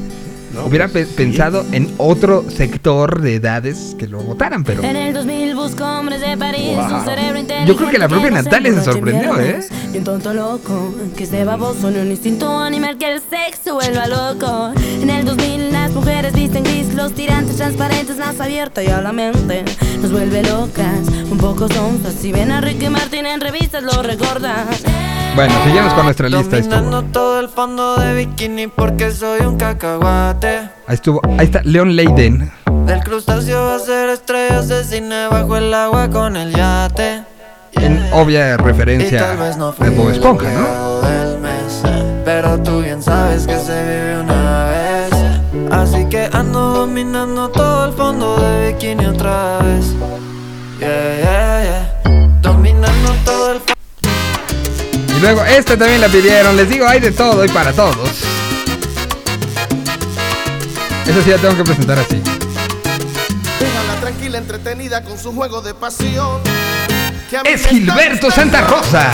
No,
Hubiera
pues,
pe- pensado en otro sector de edades que lo votaran, pero
En el 2000 busco hombres de París,
Wow.
un cerebro inteligente.
Yo creo que la propia Natalia se sorprendió. ¿eh?
Y un tonto loco que es de baboso, ni un instinto animal que el sexo vuelva loco. En el 2000 las mujeres visten gris, los tirantes transparentes, más abierta y a la mente nos vuelve locas, un poco sonzas. Si ven a Ricky Martin en revistas lo recordan.
bueno, seguimos con nuestra lista. Estuvo.
todo el fondo de bikini porque soy un cacahuate.
Ahí estuvo. Ahí está Leon Leiden.
Del crustáceo va a ser estrellas de cine bajo el agua con el yate.
En obvia referencia
no fui
Bob Esponja,
el
¿no?
del mes, Pero tú bien sabes que se vive una vez. Así que ando dominando todo el fondo de bikini otra vez. Yeah, yeah, yeah. Dominando todo el
Y luego esta también la pidieron. Les digo, hay de todo y para todos. Eso sí, la tengo que presentar así.
Tranquila, entretenida con su juego de pasión. Que a mí
Es Gilberto Santa Rosa.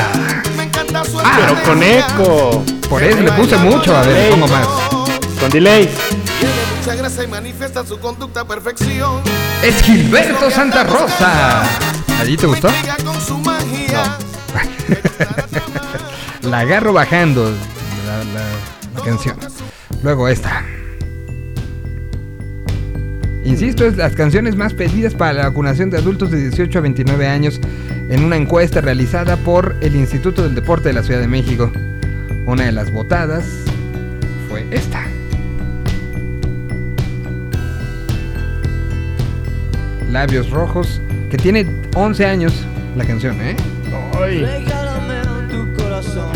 Me encanta su
Ah,
Pero con eco.
Por eso le puse mucho. A ver, le pongo más.
Con delay.
Tiene mucha grasa y manifiesta su conducta a perfección.
Es Gilberto Santa Rosa. ¿Allí te gustó?
Siga con su magia.
La agarro bajando la, la- la canción. Luego esta. Insisto, es las canciones más pedidas para la vacunación de adultos de 18 a 29 años en una encuesta realizada por el Instituto del Deporte de la Ciudad de México. Una de las votadas fue esta. Labios Rojos, que tiene 11 años la canción, ¿eh?
Regálame tu corazón.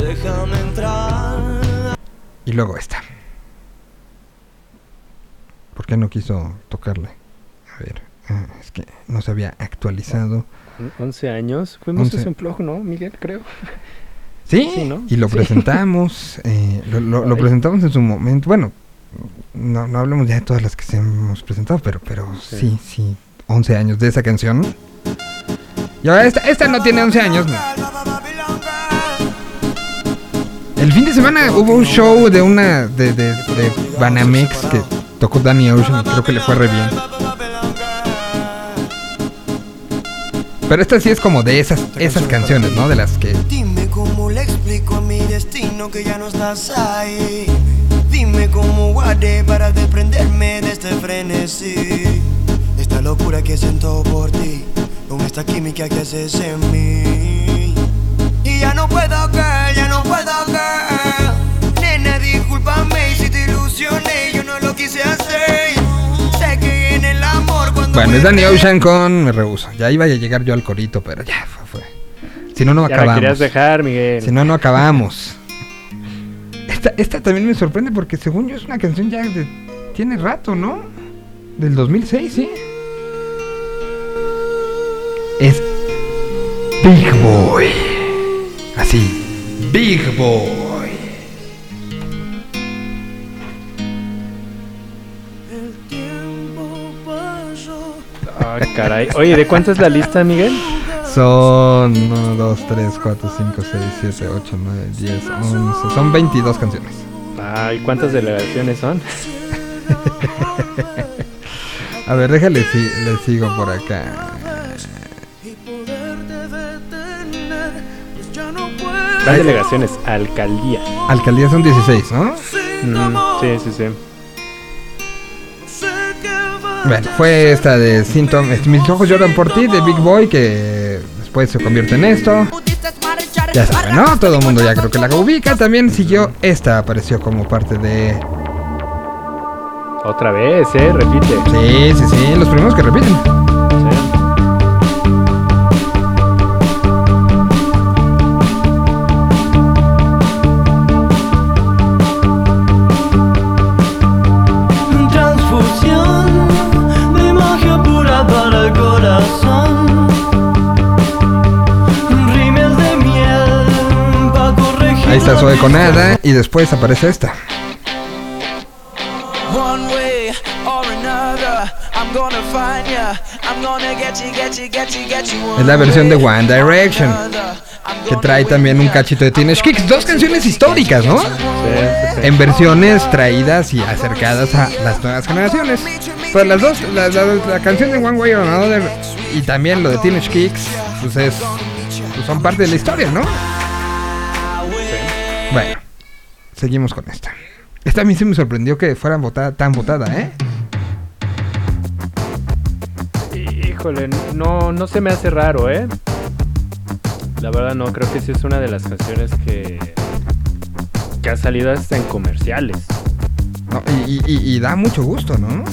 Déjame entrar.
Y luego esta. ¿Por qué no quiso tocarle? A ver, ah, es que no se había actualizado.
11 años. Fuimos
11.
ese un blog, ¿no, Miguel? Creo.
Sí,
Sí, ¿no?
y lo
Sí.
presentamos, eh, lo, lo- lo
Ay.
presentamos en su momento. Bueno, no, no hablamos ya de todas las que se hemos presentado, pero, pero sí.
Sí.
sí, 11 años de esa canción. Y ahora esta, esta no tiene 11 años. no. El fin de semana hubo un show de una de, de, de Banamex que tocó Danny Ocean y creo que le fue re bien. Pero esta sí es como de esas, esas canciones, ¿no? De las que
Dime cómo le explico a mi destino que ya no estás ahí. Dime cómo guardé para desprenderme de este frenesí. Esta locura que siento por ti, con esta química que haces en mí. Y ya no puedo, girl, ya no puedo, girl. Nena, discúlpame si te ilusioné,
Bueno, es Danny Ocean con Me Rehuso. Ya iba a llegar yo al corito, pero ya fue. fue. Si no, no
Ya
acabamos.
querías dejar, Miguel.
Si no, no acabamos. Esta, esta también me sorprende porque según yo es una canción ya de... Tiene rato, ¿no? Del 2006, ¿sí? Es Big Boy. Así. Big Boy.
Caray. Oye, ¿de cuánto es la lista, Miguel?
Son 1, 2, 3, 4, 5, 6, 7, 8, 9, 10, 11. Son 22 canciones.
Ay, ¿cuántas delegaciones son?
A ver, déjale, si, le sigo por acá.
Las delegaciones, alcaldía.
Alcaldía son 16, ¿no?
Mm, sí, sí, sí.
Bueno, fue esta de Síntomas. Mis ojos lloran por ti, de Big Boy, que después se convierte en esto. Ya saben, ¿no? Todo el mundo ya creo que la ubica. También siguió esta, apareció como parte de.
Otra vez, ¿eh? Repite.
Sí, sí, sí, los primeros que repiten. Está Zoe con nada y después aparece esta.
One way or another, I'm
gonna find ya. I'm gonna get you, get you, get you, get you.
Es la versión de One Direction. Que trae también un cachito de Teenage Kicks. Dos canciones históricas, ¿no? En versiones traídas y acercadas a las nuevas generaciones. Pero las dos, la, la- la canción de One Way or Another y también lo de Teenage Kicks, pues es. pues son parte de la historia, ¿no? Bueno, seguimos con esta. Esta a mí sí me sorprendió que fuera votada, tan votada, ¿eh?
Híjole, no, no se me hace raro, ¿eh? La verdad no, creo que sí es una de las canciones que, que ha salido hasta en comerciales.
No, y, y- y- y da mucho gusto, ¿no?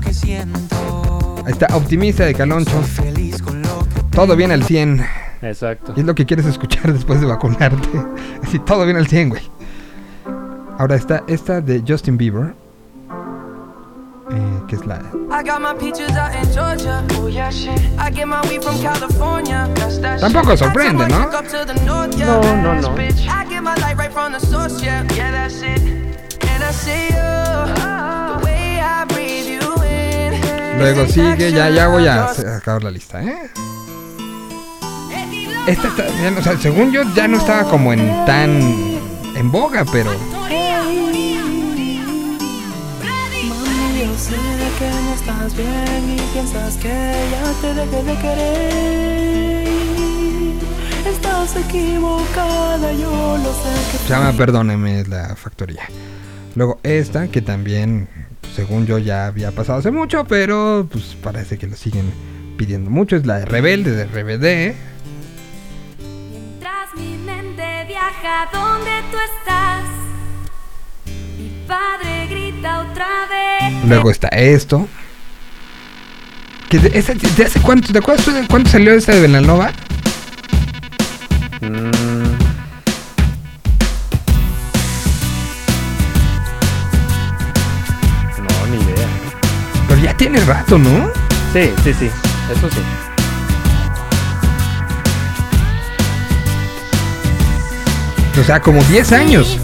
que siento.
Ahí está, optimista de Caloncho. Todo bien al 100.
Exacto.
Y es lo que quieres escuchar después de vacunarte. Así, todo bien al 100, güey. Ahora está esta de Justin Bieber. eh, que es la.
Oh
Tampoco sorprende, ¿no?
No, no, no.
Luego sigue, ya, ya voy a se- acabar la lista, ¿eh? Esta está, ya o sea, según yo, ya no estaba como en tan. en boga, pero. Llama Perdóneme la factoría. Luego esta, que también, según yo, ya había pasado hace mucho, pero pues parece que lo siguen pidiendo mucho. Es la de Rebelde de RBD.
Donde tú estás, mi padre grita otra vez.
Luego está esto. Que de, esa- ¿de hace cuánto? ¿Te acuerdas tú de cuánto salió esta de Belanova?
No, ni idea.
Pero ya tiene rato, ¿no?
Sí, sí, sí. Eso sí.
O sea, como 10 años.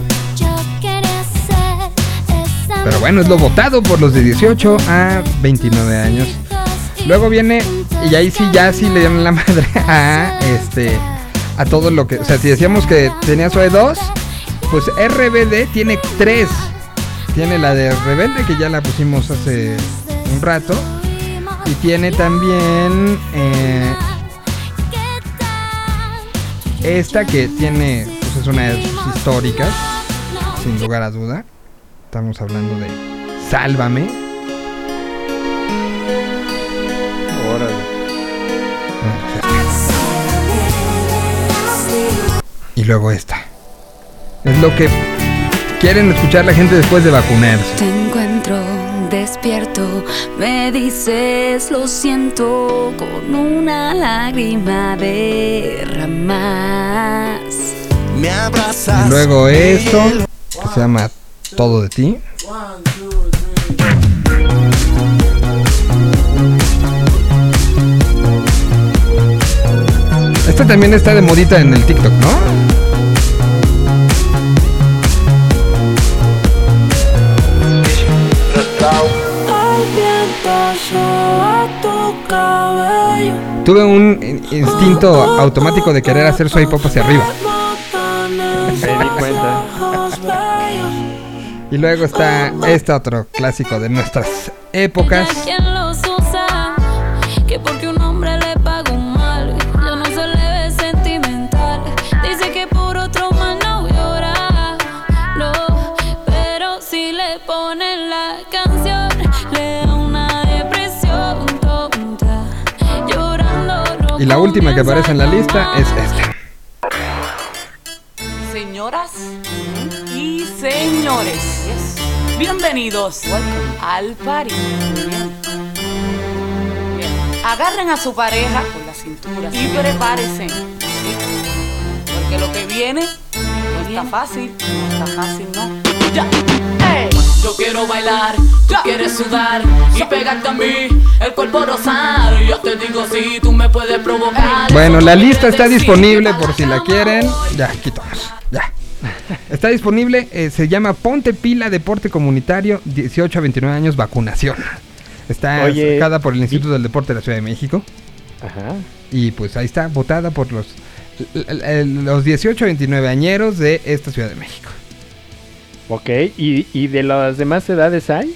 Pero bueno, es lo votado por los de 18 a 29 años. Luego viene, y ahí sí, ya sí le dieron la madre a este. A todo lo que. O sea, si decíamos que tenía SOE 2, pues RBD tiene 3. Tiene la de Rebelde, que ya la pusimos hace un rato. Y tiene también. eh, esta que tiene. Pues es una de sus históricas. Sin lugar a duda. Estamos hablando de Sálvame. Y luego esta. Es lo que quieren escuchar la gente después de vacunarse.
Te encuentro despierto, me dices lo siento con una lágrima derramas.
Y luego esto, que se llama Todo de ti. Esta también está de modita en el TikTok, ¿no? Tuve un in- instinto automático de querer hacer soy pop hacia arriba.
Me di cuenta.
Ojos bellos.
Y luego está este otro clásico de nuestras épocas. Y la última que aparece en la lista es esta.
Bienvenidos al party. Muy bien. Bien. Agarren a su pareja por la cintura y prepárense. ¿sí? Porque lo que viene no está fácil, no está fácil, ¿no? Ya. Yo quiero bailar, tú quieres sudar y pegarte a mí, el cuerpo rosar. Yo te digo si tú me puedes provocar.
Bueno, la lista está disponible por si la quieren. Ya, quitamos. Está disponible, eh, se llama Ponte Pila Deporte Comunitario 18 a 29 años vacunación. Está
Oye,
sacada por el Instituto del Deporte de la Ciudad de México.
Ajá.
Y pues ahí está, votada por los, los 18 29 añeros de esta Ciudad de México.
Ok, ¿y, y de las demás edades hay?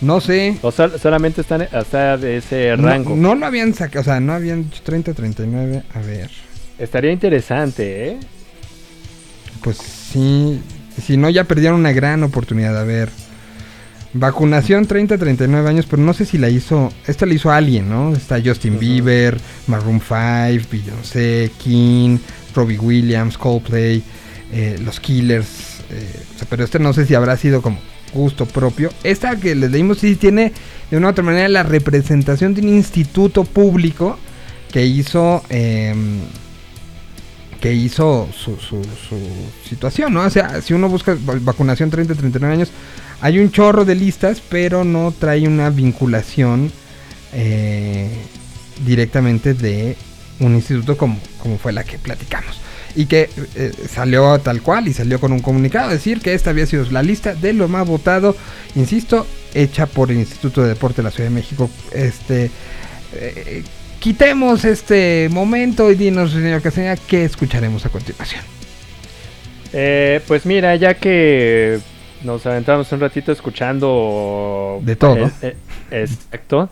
No sé.
¿O sol- solamente están hasta de ese
No-
rango?
No, lo habían sacado, o sea, no habían dicho 30, 39. A ver,
Estaría interesante, ¿eh?
Pues sí. Si no, ya perdieron una gran oportunidad. A ver. Vacunación 30, 39 años, pero no sé si la hizo. Esta la hizo alguien, ¿no? Está Justin Bieber, Maroon 5, Beyoncé, King, Robbie Williams, Coldplay, eh, los Killers. eh, o sea, pero este no sé si habrá sido como gusto propio. Esta que les leímos sí tiene de una u otra manera la representación de un instituto público que hizo. em, que hizo su, su, su situación, ¿no? O sea, si uno busca va- vacunación 30-39 años, hay un chorro de listas, pero no trae una vinculación eh, directamente de un instituto como, como fue la que platicamos. Y que eh, salió tal cual y salió con un comunicado, decir que esta había sido la lista de lo más votado, insisto, hecha por el Instituto de Deporte de la Ciudad de México. Este, eh, quitemos este momento y dinos, señor Castañeda, qué escucharemos a continuación.
Eh, pues mira, ya que nos aventamos un ratito escuchando...
De todo.
Eh, eh, exacto.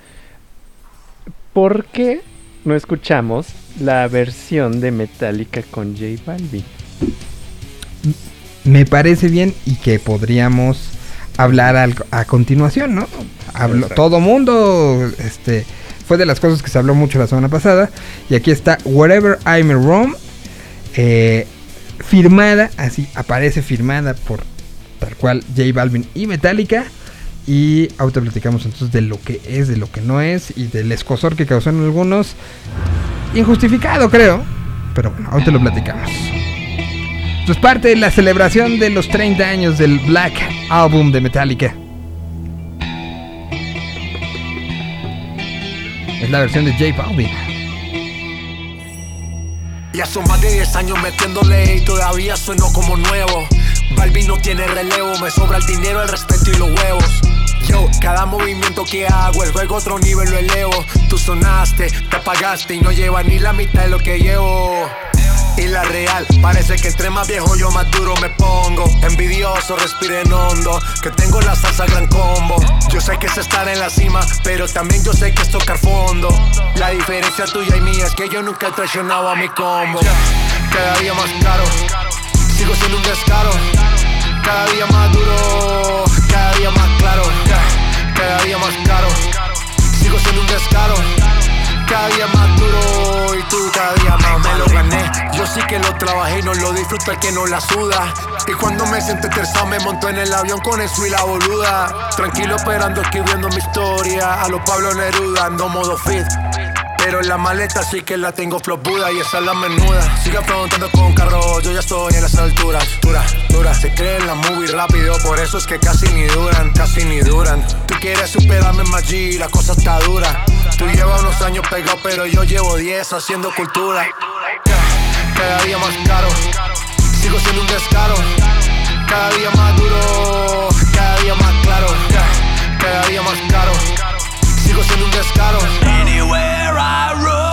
¿Por qué no escuchamos la versión de Metallica con J Balvin?
Me parece bien y que podríamos hablar al- a continuación, ¿no?
Exacto.
todo mundo, este, fue de las cosas que se habló mucho la semana pasada. Y aquí está Wherever I'm Rome, eh, firmada, así aparece firmada por tal cual J Balvin y Metallica. Y ahorita platicamos entonces de lo que es, de lo que no es y del escosor que causó en algunos. Injustificado, creo. Pero bueno, ahorita lo platicamos. Esto es parte de la celebración de los 30 años del Black Album de Metallica. Es la versión de J Balvin.
Ya son más de 10 años metiéndole y todavía sueno como nuevo. Balvin no tiene relevo, me sobra el dinero, el respeto y los huevos. Yo, cada movimiento que hago, el juego a otro nivel lo elevo. Tú sonaste, te apagaste y no llevas ni la mitad de lo que llevo. Y la real, parece que entre más viejo yo más duro me pongo. Envidioso, respiren hondo, que tengo la salsa gran combo. Yo sé que es estar en la cima, pero también yo sé que es tocar fondo. La diferencia tuya y mía es que yo nunca he traicionado a mi combo. Cada día más caro, sigo siendo un descaro. Cada día más duro, cada día más claro. Cada día más caro, sigo siendo un descaro. Cada día más duro y tú cada día más me lo gané. Yo sí que lo trabajé y no lo disfruta el que no la suda. Y cuando me senté tersado me monto en el avión con eso y la boluda. Tranquilo esperando escribiendo mi historia. A los Pablo Neruda ando modo fit. Pero en la maleta sí que la tengo flop Buda y esa es la menuda. Siga preguntando con carro, yo ya estoy en las alturas. Dura, dura, se creen la movie rápido, por eso es que casi ni duran, casi ni duran. Tú quieres superarme G, la cosa está dura. Tú llevas unos años pegado, pero yo llevo 10 haciendo cultura. Cada día más caro, sigo siendo un descaro. Cada día más duro, cada día más claro. Cada día más caro, sigo siendo un descaro. Anywhere I roam.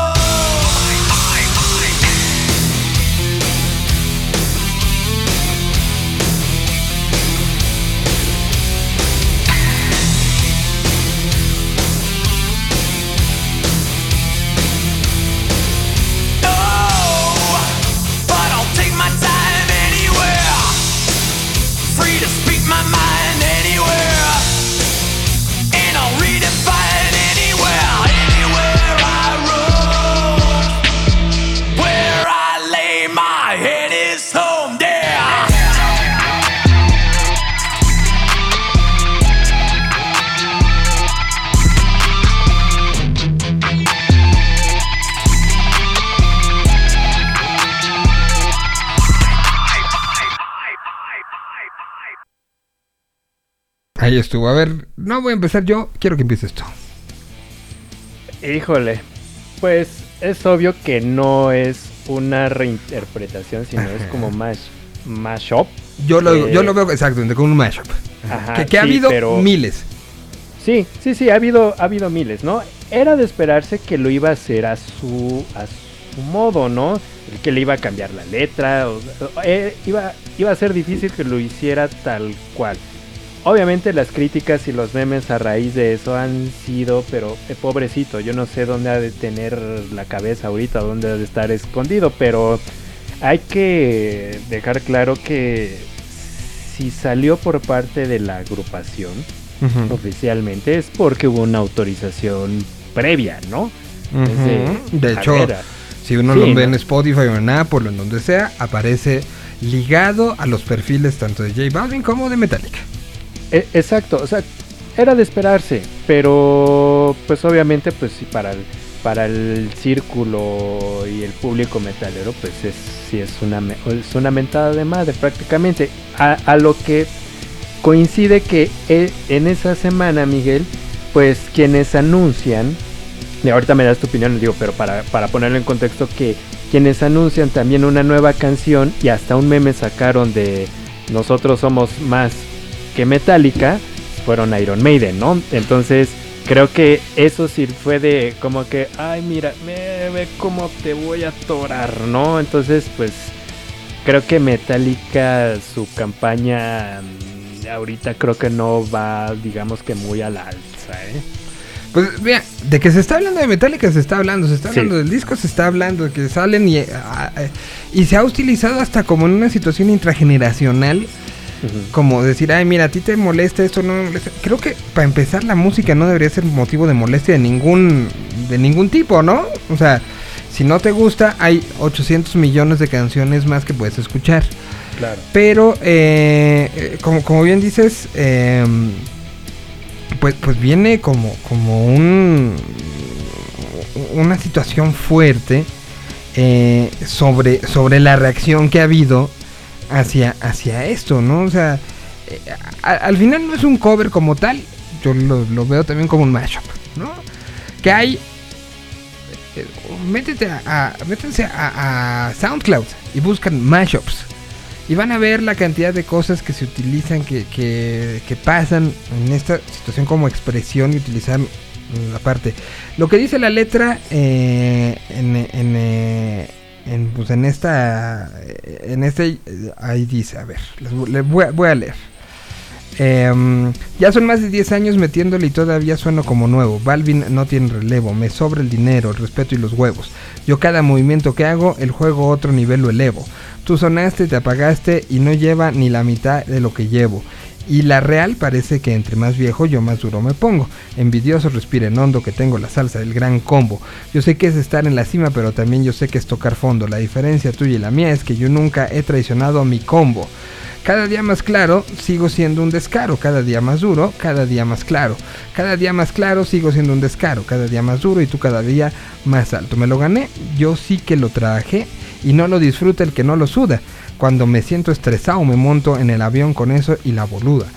Ahí estuvo. A ver, no voy a empezar yo, quiero que empieces tú.
Híjole, pues es obvio que no es una reinterpretación, sino es como mash, mashup.
Yo lo,
Eh,
yo lo veo exactamente con un mashup.
Ajá,
que que ha habido
pero-
miles.
Sí, sí, sí, ha habido, ha habido miles, ¿no? Era de esperarse que lo iba a hacer a su, a su modo, ¿no? Que le iba a cambiar la letra, o- o- eh, iba, iba a ser difícil que lo hiciera tal cual. Obviamente las críticas y los memes a raíz de eso han sido, pero eh, pobrecito, yo no sé dónde ha de tener la cabeza ahorita, dónde ha de estar escondido, pero hay que dejar claro que si salió por parte de la agrupación oficialmente es porque hubo una autorización previa, ¿no?
De hecho, si uno
Sí,
lo ve
¿no?
en Spotify o en Apple o en donde sea, aparece ligado a los perfiles tanto de J Balvin como de Metallica.
E- exacto, o sea, era de esperarse, pero pues obviamente pues sí para el, para el círculo y el público metalero pues es sí es una es una mentada de madre prácticamente. A, a lo que coincide que e- en esa semana Miguel pues quienes anuncian y ahorita me das tu opinión digo pero para, para ponerlo en contexto que quienes anuncian también una nueva canción y hasta un meme sacaron de nosotros somos más que Metallica fueron Iron Maiden, ¿no? Entonces creo que eso sí fue de como que, ay mira, ve, ve cómo te voy a atorar, ¿no? Entonces pues creo que Metallica su campaña mm, ahorita creo que no va, digamos que muy al alza, ¿eh?
Pues vea, de que se está hablando de Metallica se está hablando, se está
Sí.
hablando del disco, se está hablando de que salen y, ah, eh, y se ha utilizado hasta como en una situación intrageneracional, como decir, ay mira, a ti te molesta esto, no me molesta. Creo que para empezar la música no debería ser motivo de molestia de ningún, de ningún tipo, ¿no? O sea, si no te gusta, hay 800 millones de canciones más que puedes escuchar.
Claro.
Pero, eh, eh, como, como bien dices, eh, pues, pues viene como, como un, una situación fuerte eh, sobre, sobre la reacción que ha habido hacia, hacia esto, ¿no? O sea, eh, al final no es un cover como tal, yo lo, lo veo también como un mashup, ¿no? Que hay eh, métete a, a- métanse a, a SoundCloud y buscan mashups. Y van a ver la cantidad de cosas que se utilizan, que, que, que pasan en esta situación como expresión y utilizar la parte. Lo que dice la letra eh, en, en, eh, en, pues en esta, en este, ahí dice, a ver, les voy- a- leer. Em, ya son más de 10 años metiéndole y todavía sueno como nuevo. Balvin no tiene relevo, me sobra el dinero, el respeto y los huevos. Yo cada movimiento que hago, el juego otro nivel lo elevo. Tú sonaste, te apagaste y no lleva ni la mitad de lo que llevo. Y la real parece que entre más viejo yo más duro me pongo. Envidioso respiren hondo que tengo la salsa del gran combo. Yo sé que es estar en la cima, pero también yo sé que es tocar fondo. La diferencia tuya y la mía es que yo nunca he traicionado mi combo. Cada día más claro, sigo siendo un descaro. Cada día más duro, cada día más claro. Cada día más claro, sigo siendo un descaro. Cada día más duro y tú cada día más alto. Me lo gané, yo sí que lo trabajé y no lo disfruta el que no lo suda. Cuando me siento estresado me monto en el avión con eso y la boluda.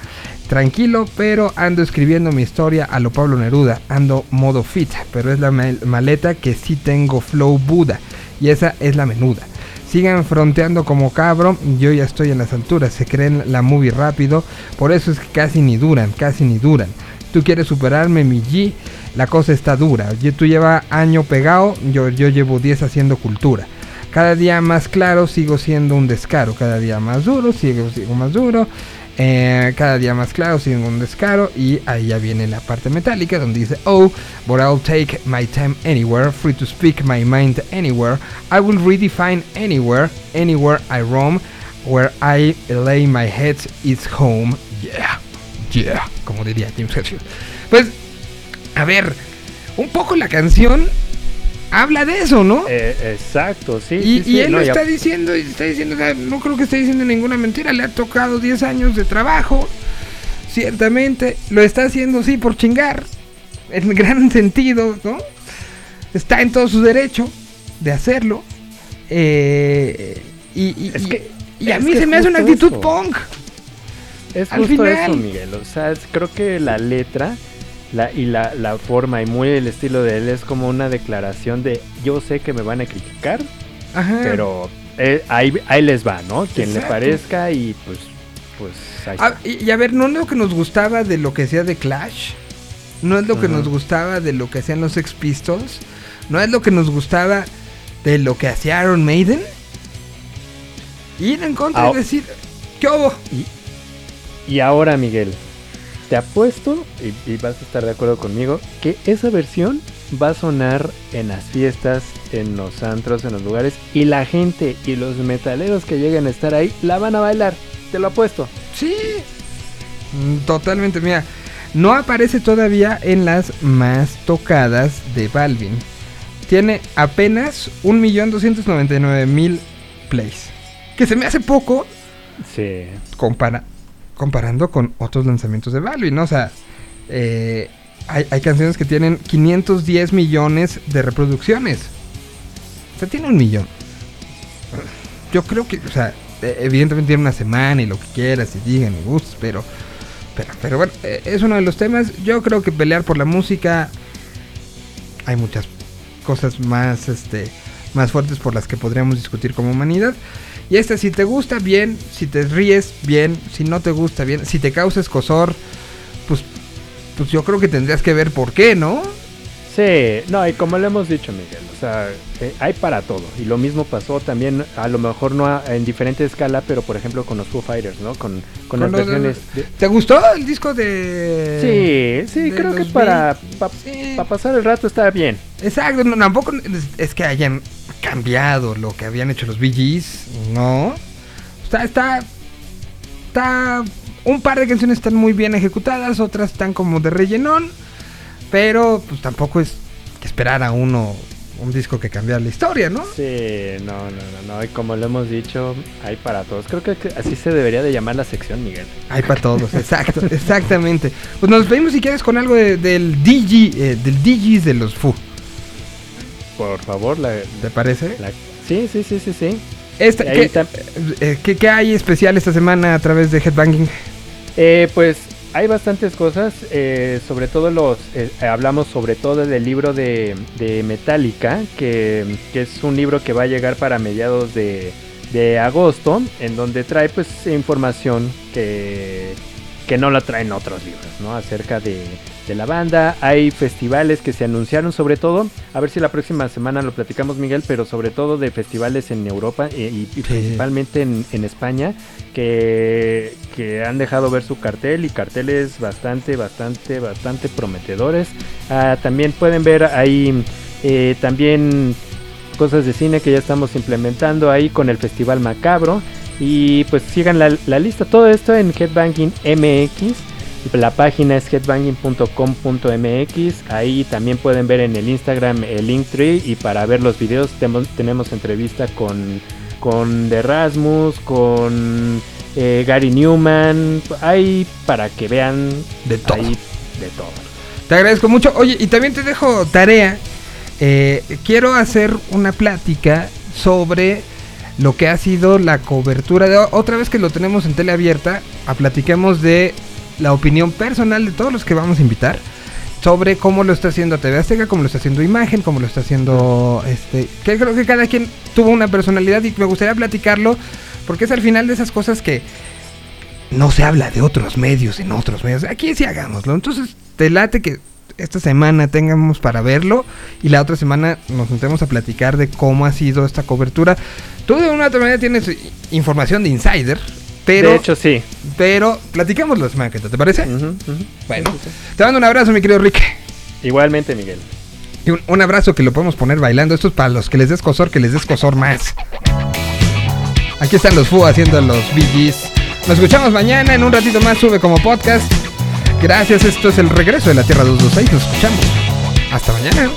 Tranquilo, pero ando escribiendo mi historia a lo Pablo Neruda. Ando modo fit, pero es la mal- maleta que sí tengo flow Buda. Y esa es la menuda. Sigan fronteando como cabro, yo ya estoy en las alturas, se creen la movie rápido, por eso es que casi ni duran, casi ni duran. Tú quieres superarme, mi G, la cosa está dura. Tú lleva año pegado, yo, yo llevo 10 haciendo cultura. Cada día más claro, sigo siendo un descaro. Cada día más duro, sigo, sigo más duro. Eh, cada día más claro, sigo un descaro. Y ahí ya viene la parte metálica donde dice: Oh, but I'll take my time anywhere. Free to speak my mind anywhere. I will redefine anywhere. Anywhere I roam. Where I lay my head is home. Yeah, yeah, como diría James Hetfield. Pues, a ver, un poco la canción habla de eso, ¿no?
Eh, exacto, sí.
Y,
sí,
y
sí,
él
no,
lo
ya-
está diciendo, y está diciendo, o sea, no creo que esté diciendo ninguna mentira, le ha tocado 10 años de trabajo, ciertamente, lo está haciendo, sí, por chingar, en gran sentido, ¿no? Está en todo su derecho de hacerlo, eh, y, y-
Es
y-
que-
y a mí se me hace una actitud
eso.
punk.
Es
Al
justo
final.
eso, Miguel. O sea, es- creo que la letra la, y la, la forma y muy el estilo de él es como una declaración de yo sé que me van a criticar,
Ajá.
pero eh, ahí, ahí les va, ¿no? Quien le
Exacto.
parezca y pues, pues ahí
Ah,
está.
y, y a ver, ¿no es lo que nos gustaba de lo que decía de Clash? no es lo que nos gustaba de lo que hacían los Sex Pistols, no es lo que nos gustaba de lo que hacía Iron Maiden. Ir en contra y decir, ¿qué hubo?
Y ahora, Miguel, te apuesto, y, y vas a estar de acuerdo conmigo, que esa versión va a sonar en las fiestas, en los antros, en los lugares, y la gente y los metaleros que lleguen a estar ahí la van a bailar. Te lo apuesto.
Sí, Mm, totalmente. Mira, no aparece todavía en las más tocadas de Balvin. Tiene apenas 1.299.000 plays. Que se me hace poco
Sí.
compara- comparando con otros lanzamientos de Balvin, ¿no? O sea, eh, hay, hay canciones que tienen 510 millones de reproducciones. O sea, tiene un millón. Yo creo que, o sea, eh, evidentemente tiene una semana y lo que quieras y digan y gustos, pero, pero, pero bueno, eh, es uno de los temas. Yo creo que pelear por la música hay muchas cosas más, este, más fuertes por las que podríamos discutir como humanidad. Y esta, si te gusta, bien. Si te ríes, bien. Si no te gusta, bien. Si te causa escosor, pues, pues yo creo que tendrías que ver por qué, ¿no?
Sí, no, y como le hemos dicho, Miguel, o sea, eh, hay para todo. Y lo mismo pasó también, a lo mejor no a- en diferente escala, pero por ejemplo con los Foo Fighters, ¿no? Con, con,
Con
versiones. de-
¿Te gustó el disco de.?
Sí, sí,
de
creo que para,
Beatles?
pa- pa pasar el rato está bien.
Exacto, no, tampoco es, es que hayan cambiado lo que habían hecho los Gees, no. Está, está, está, un par de canciones están muy bien ejecutadas, otras están como de rellenón, pero pues tampoco es que esperar a uno un disco que cambiara la historia, ¿no?
Sí, no, no, no, no, y como lo hemos dicho, hay para todos. Creo que, así se debería de llamar la sección, Miguel.
Hay para todos, exacto, exactamente. Pues nos despedimos si quieres con algo de- del DJ, eh, del DJs de los Foo.
Por favor, la,
¿Te parece?
la- sí, sí, sí, sí, sí.
Esta-
Y ahí
¿qué,
tam-
eh, qué- qué hay especial esta semana a través de Headbanging?
Eh, pues hay bastantes cosas, eh, sobre todo los, eh, hablamos sobre todo del libro de, de Metallica, que, que es un libro que va a llegar para mediados de, de agosto, en donde trae pues información que, que no la traen otros libros, ¿no? Acerca de, de la banda, hay festivales que se anunciaron sobre todo, a ver si la próxima semana lo platicamos Miguel, pero sobre todo de festivales en Europa eh, y, principalmente en, en España, que, que han dejado ver su cartel y carteles bastante, bastante, bastante prometedores. Ah, también pueden ver ahí eh, también cosas de cine que ya estamos implementando ahí con el Festival Macabro. Y pues sigan la, la lista, todo esto en Headbanging MX. La página es headbanging.com.mx. Ahí también pueden ver en el Instagram el Linktree. Y para ver los videos tenemos entrevista con, con The Rasmus, con eh, Gary Newman. Hay para que vean
De todo.
ahí de todo.
Te agradezco mucho. Oye, y también te dejo tarea. Eh, quiero hacer una plática sobre lo que ha sido la cobertura de otra vez que lo tenemos en tele abierta, a platiquemos de la opinión personal de todos los que vamos a invitar sobre cómo lo está haciendo TV Azteca, cómo lo está haciendo Imagen, cómo lo está haciendo este, que creo que cada quien tuvo una personalidad y me gustaría platicarlo porque es al final de esas cosas que no se habla de otros medios en otros medios. Aquí sí hagámoslo. Entonces, te late que esta semana tengamos para verlo y la otra semana nos juntemos a platicar de cómo ha sido esta cobertura. Tú de una u otra manera tienes información de insider, pero
de hecho, sí.
pero platicamos la semana que ¿te parece? Bueno, te mando un abrazo, mi querido Rick.
Igualmente, Miguel.
Y un, un abrazo que lo podemos poner bailando. Esto es para los que les des cosor, que les des cosor más. Aquí están los Fu haciendo los BGs. Nos escuchamos mañana. En un ratito más sube como podcast. Gracias. Esto es el regreso de la Tierra 226. Nos escuchamos. Hasta mañana.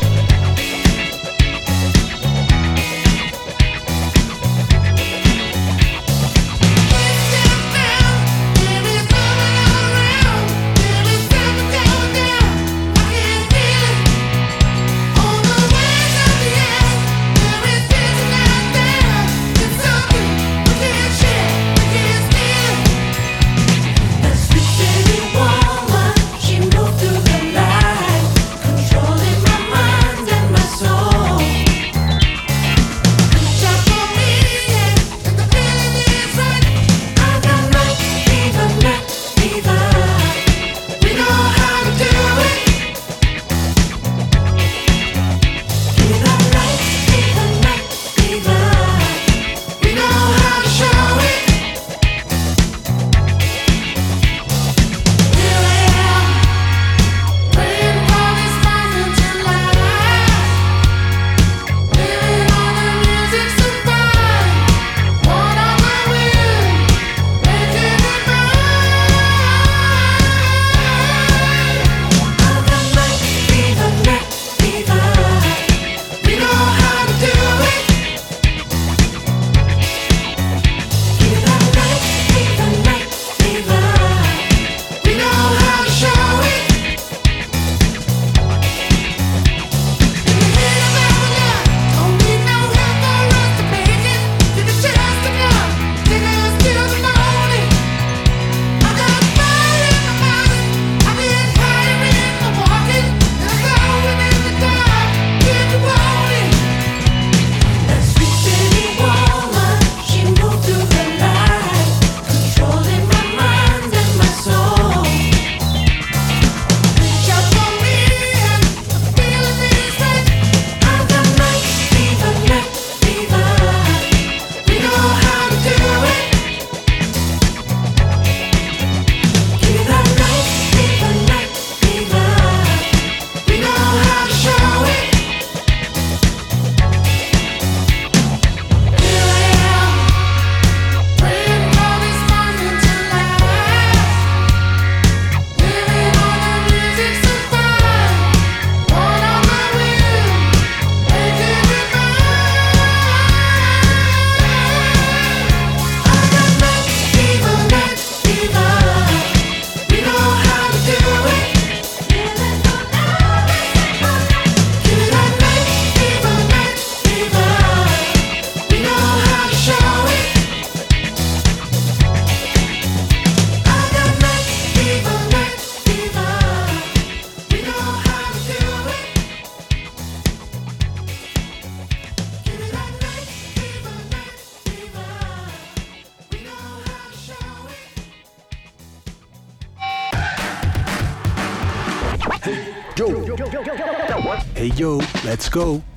Go.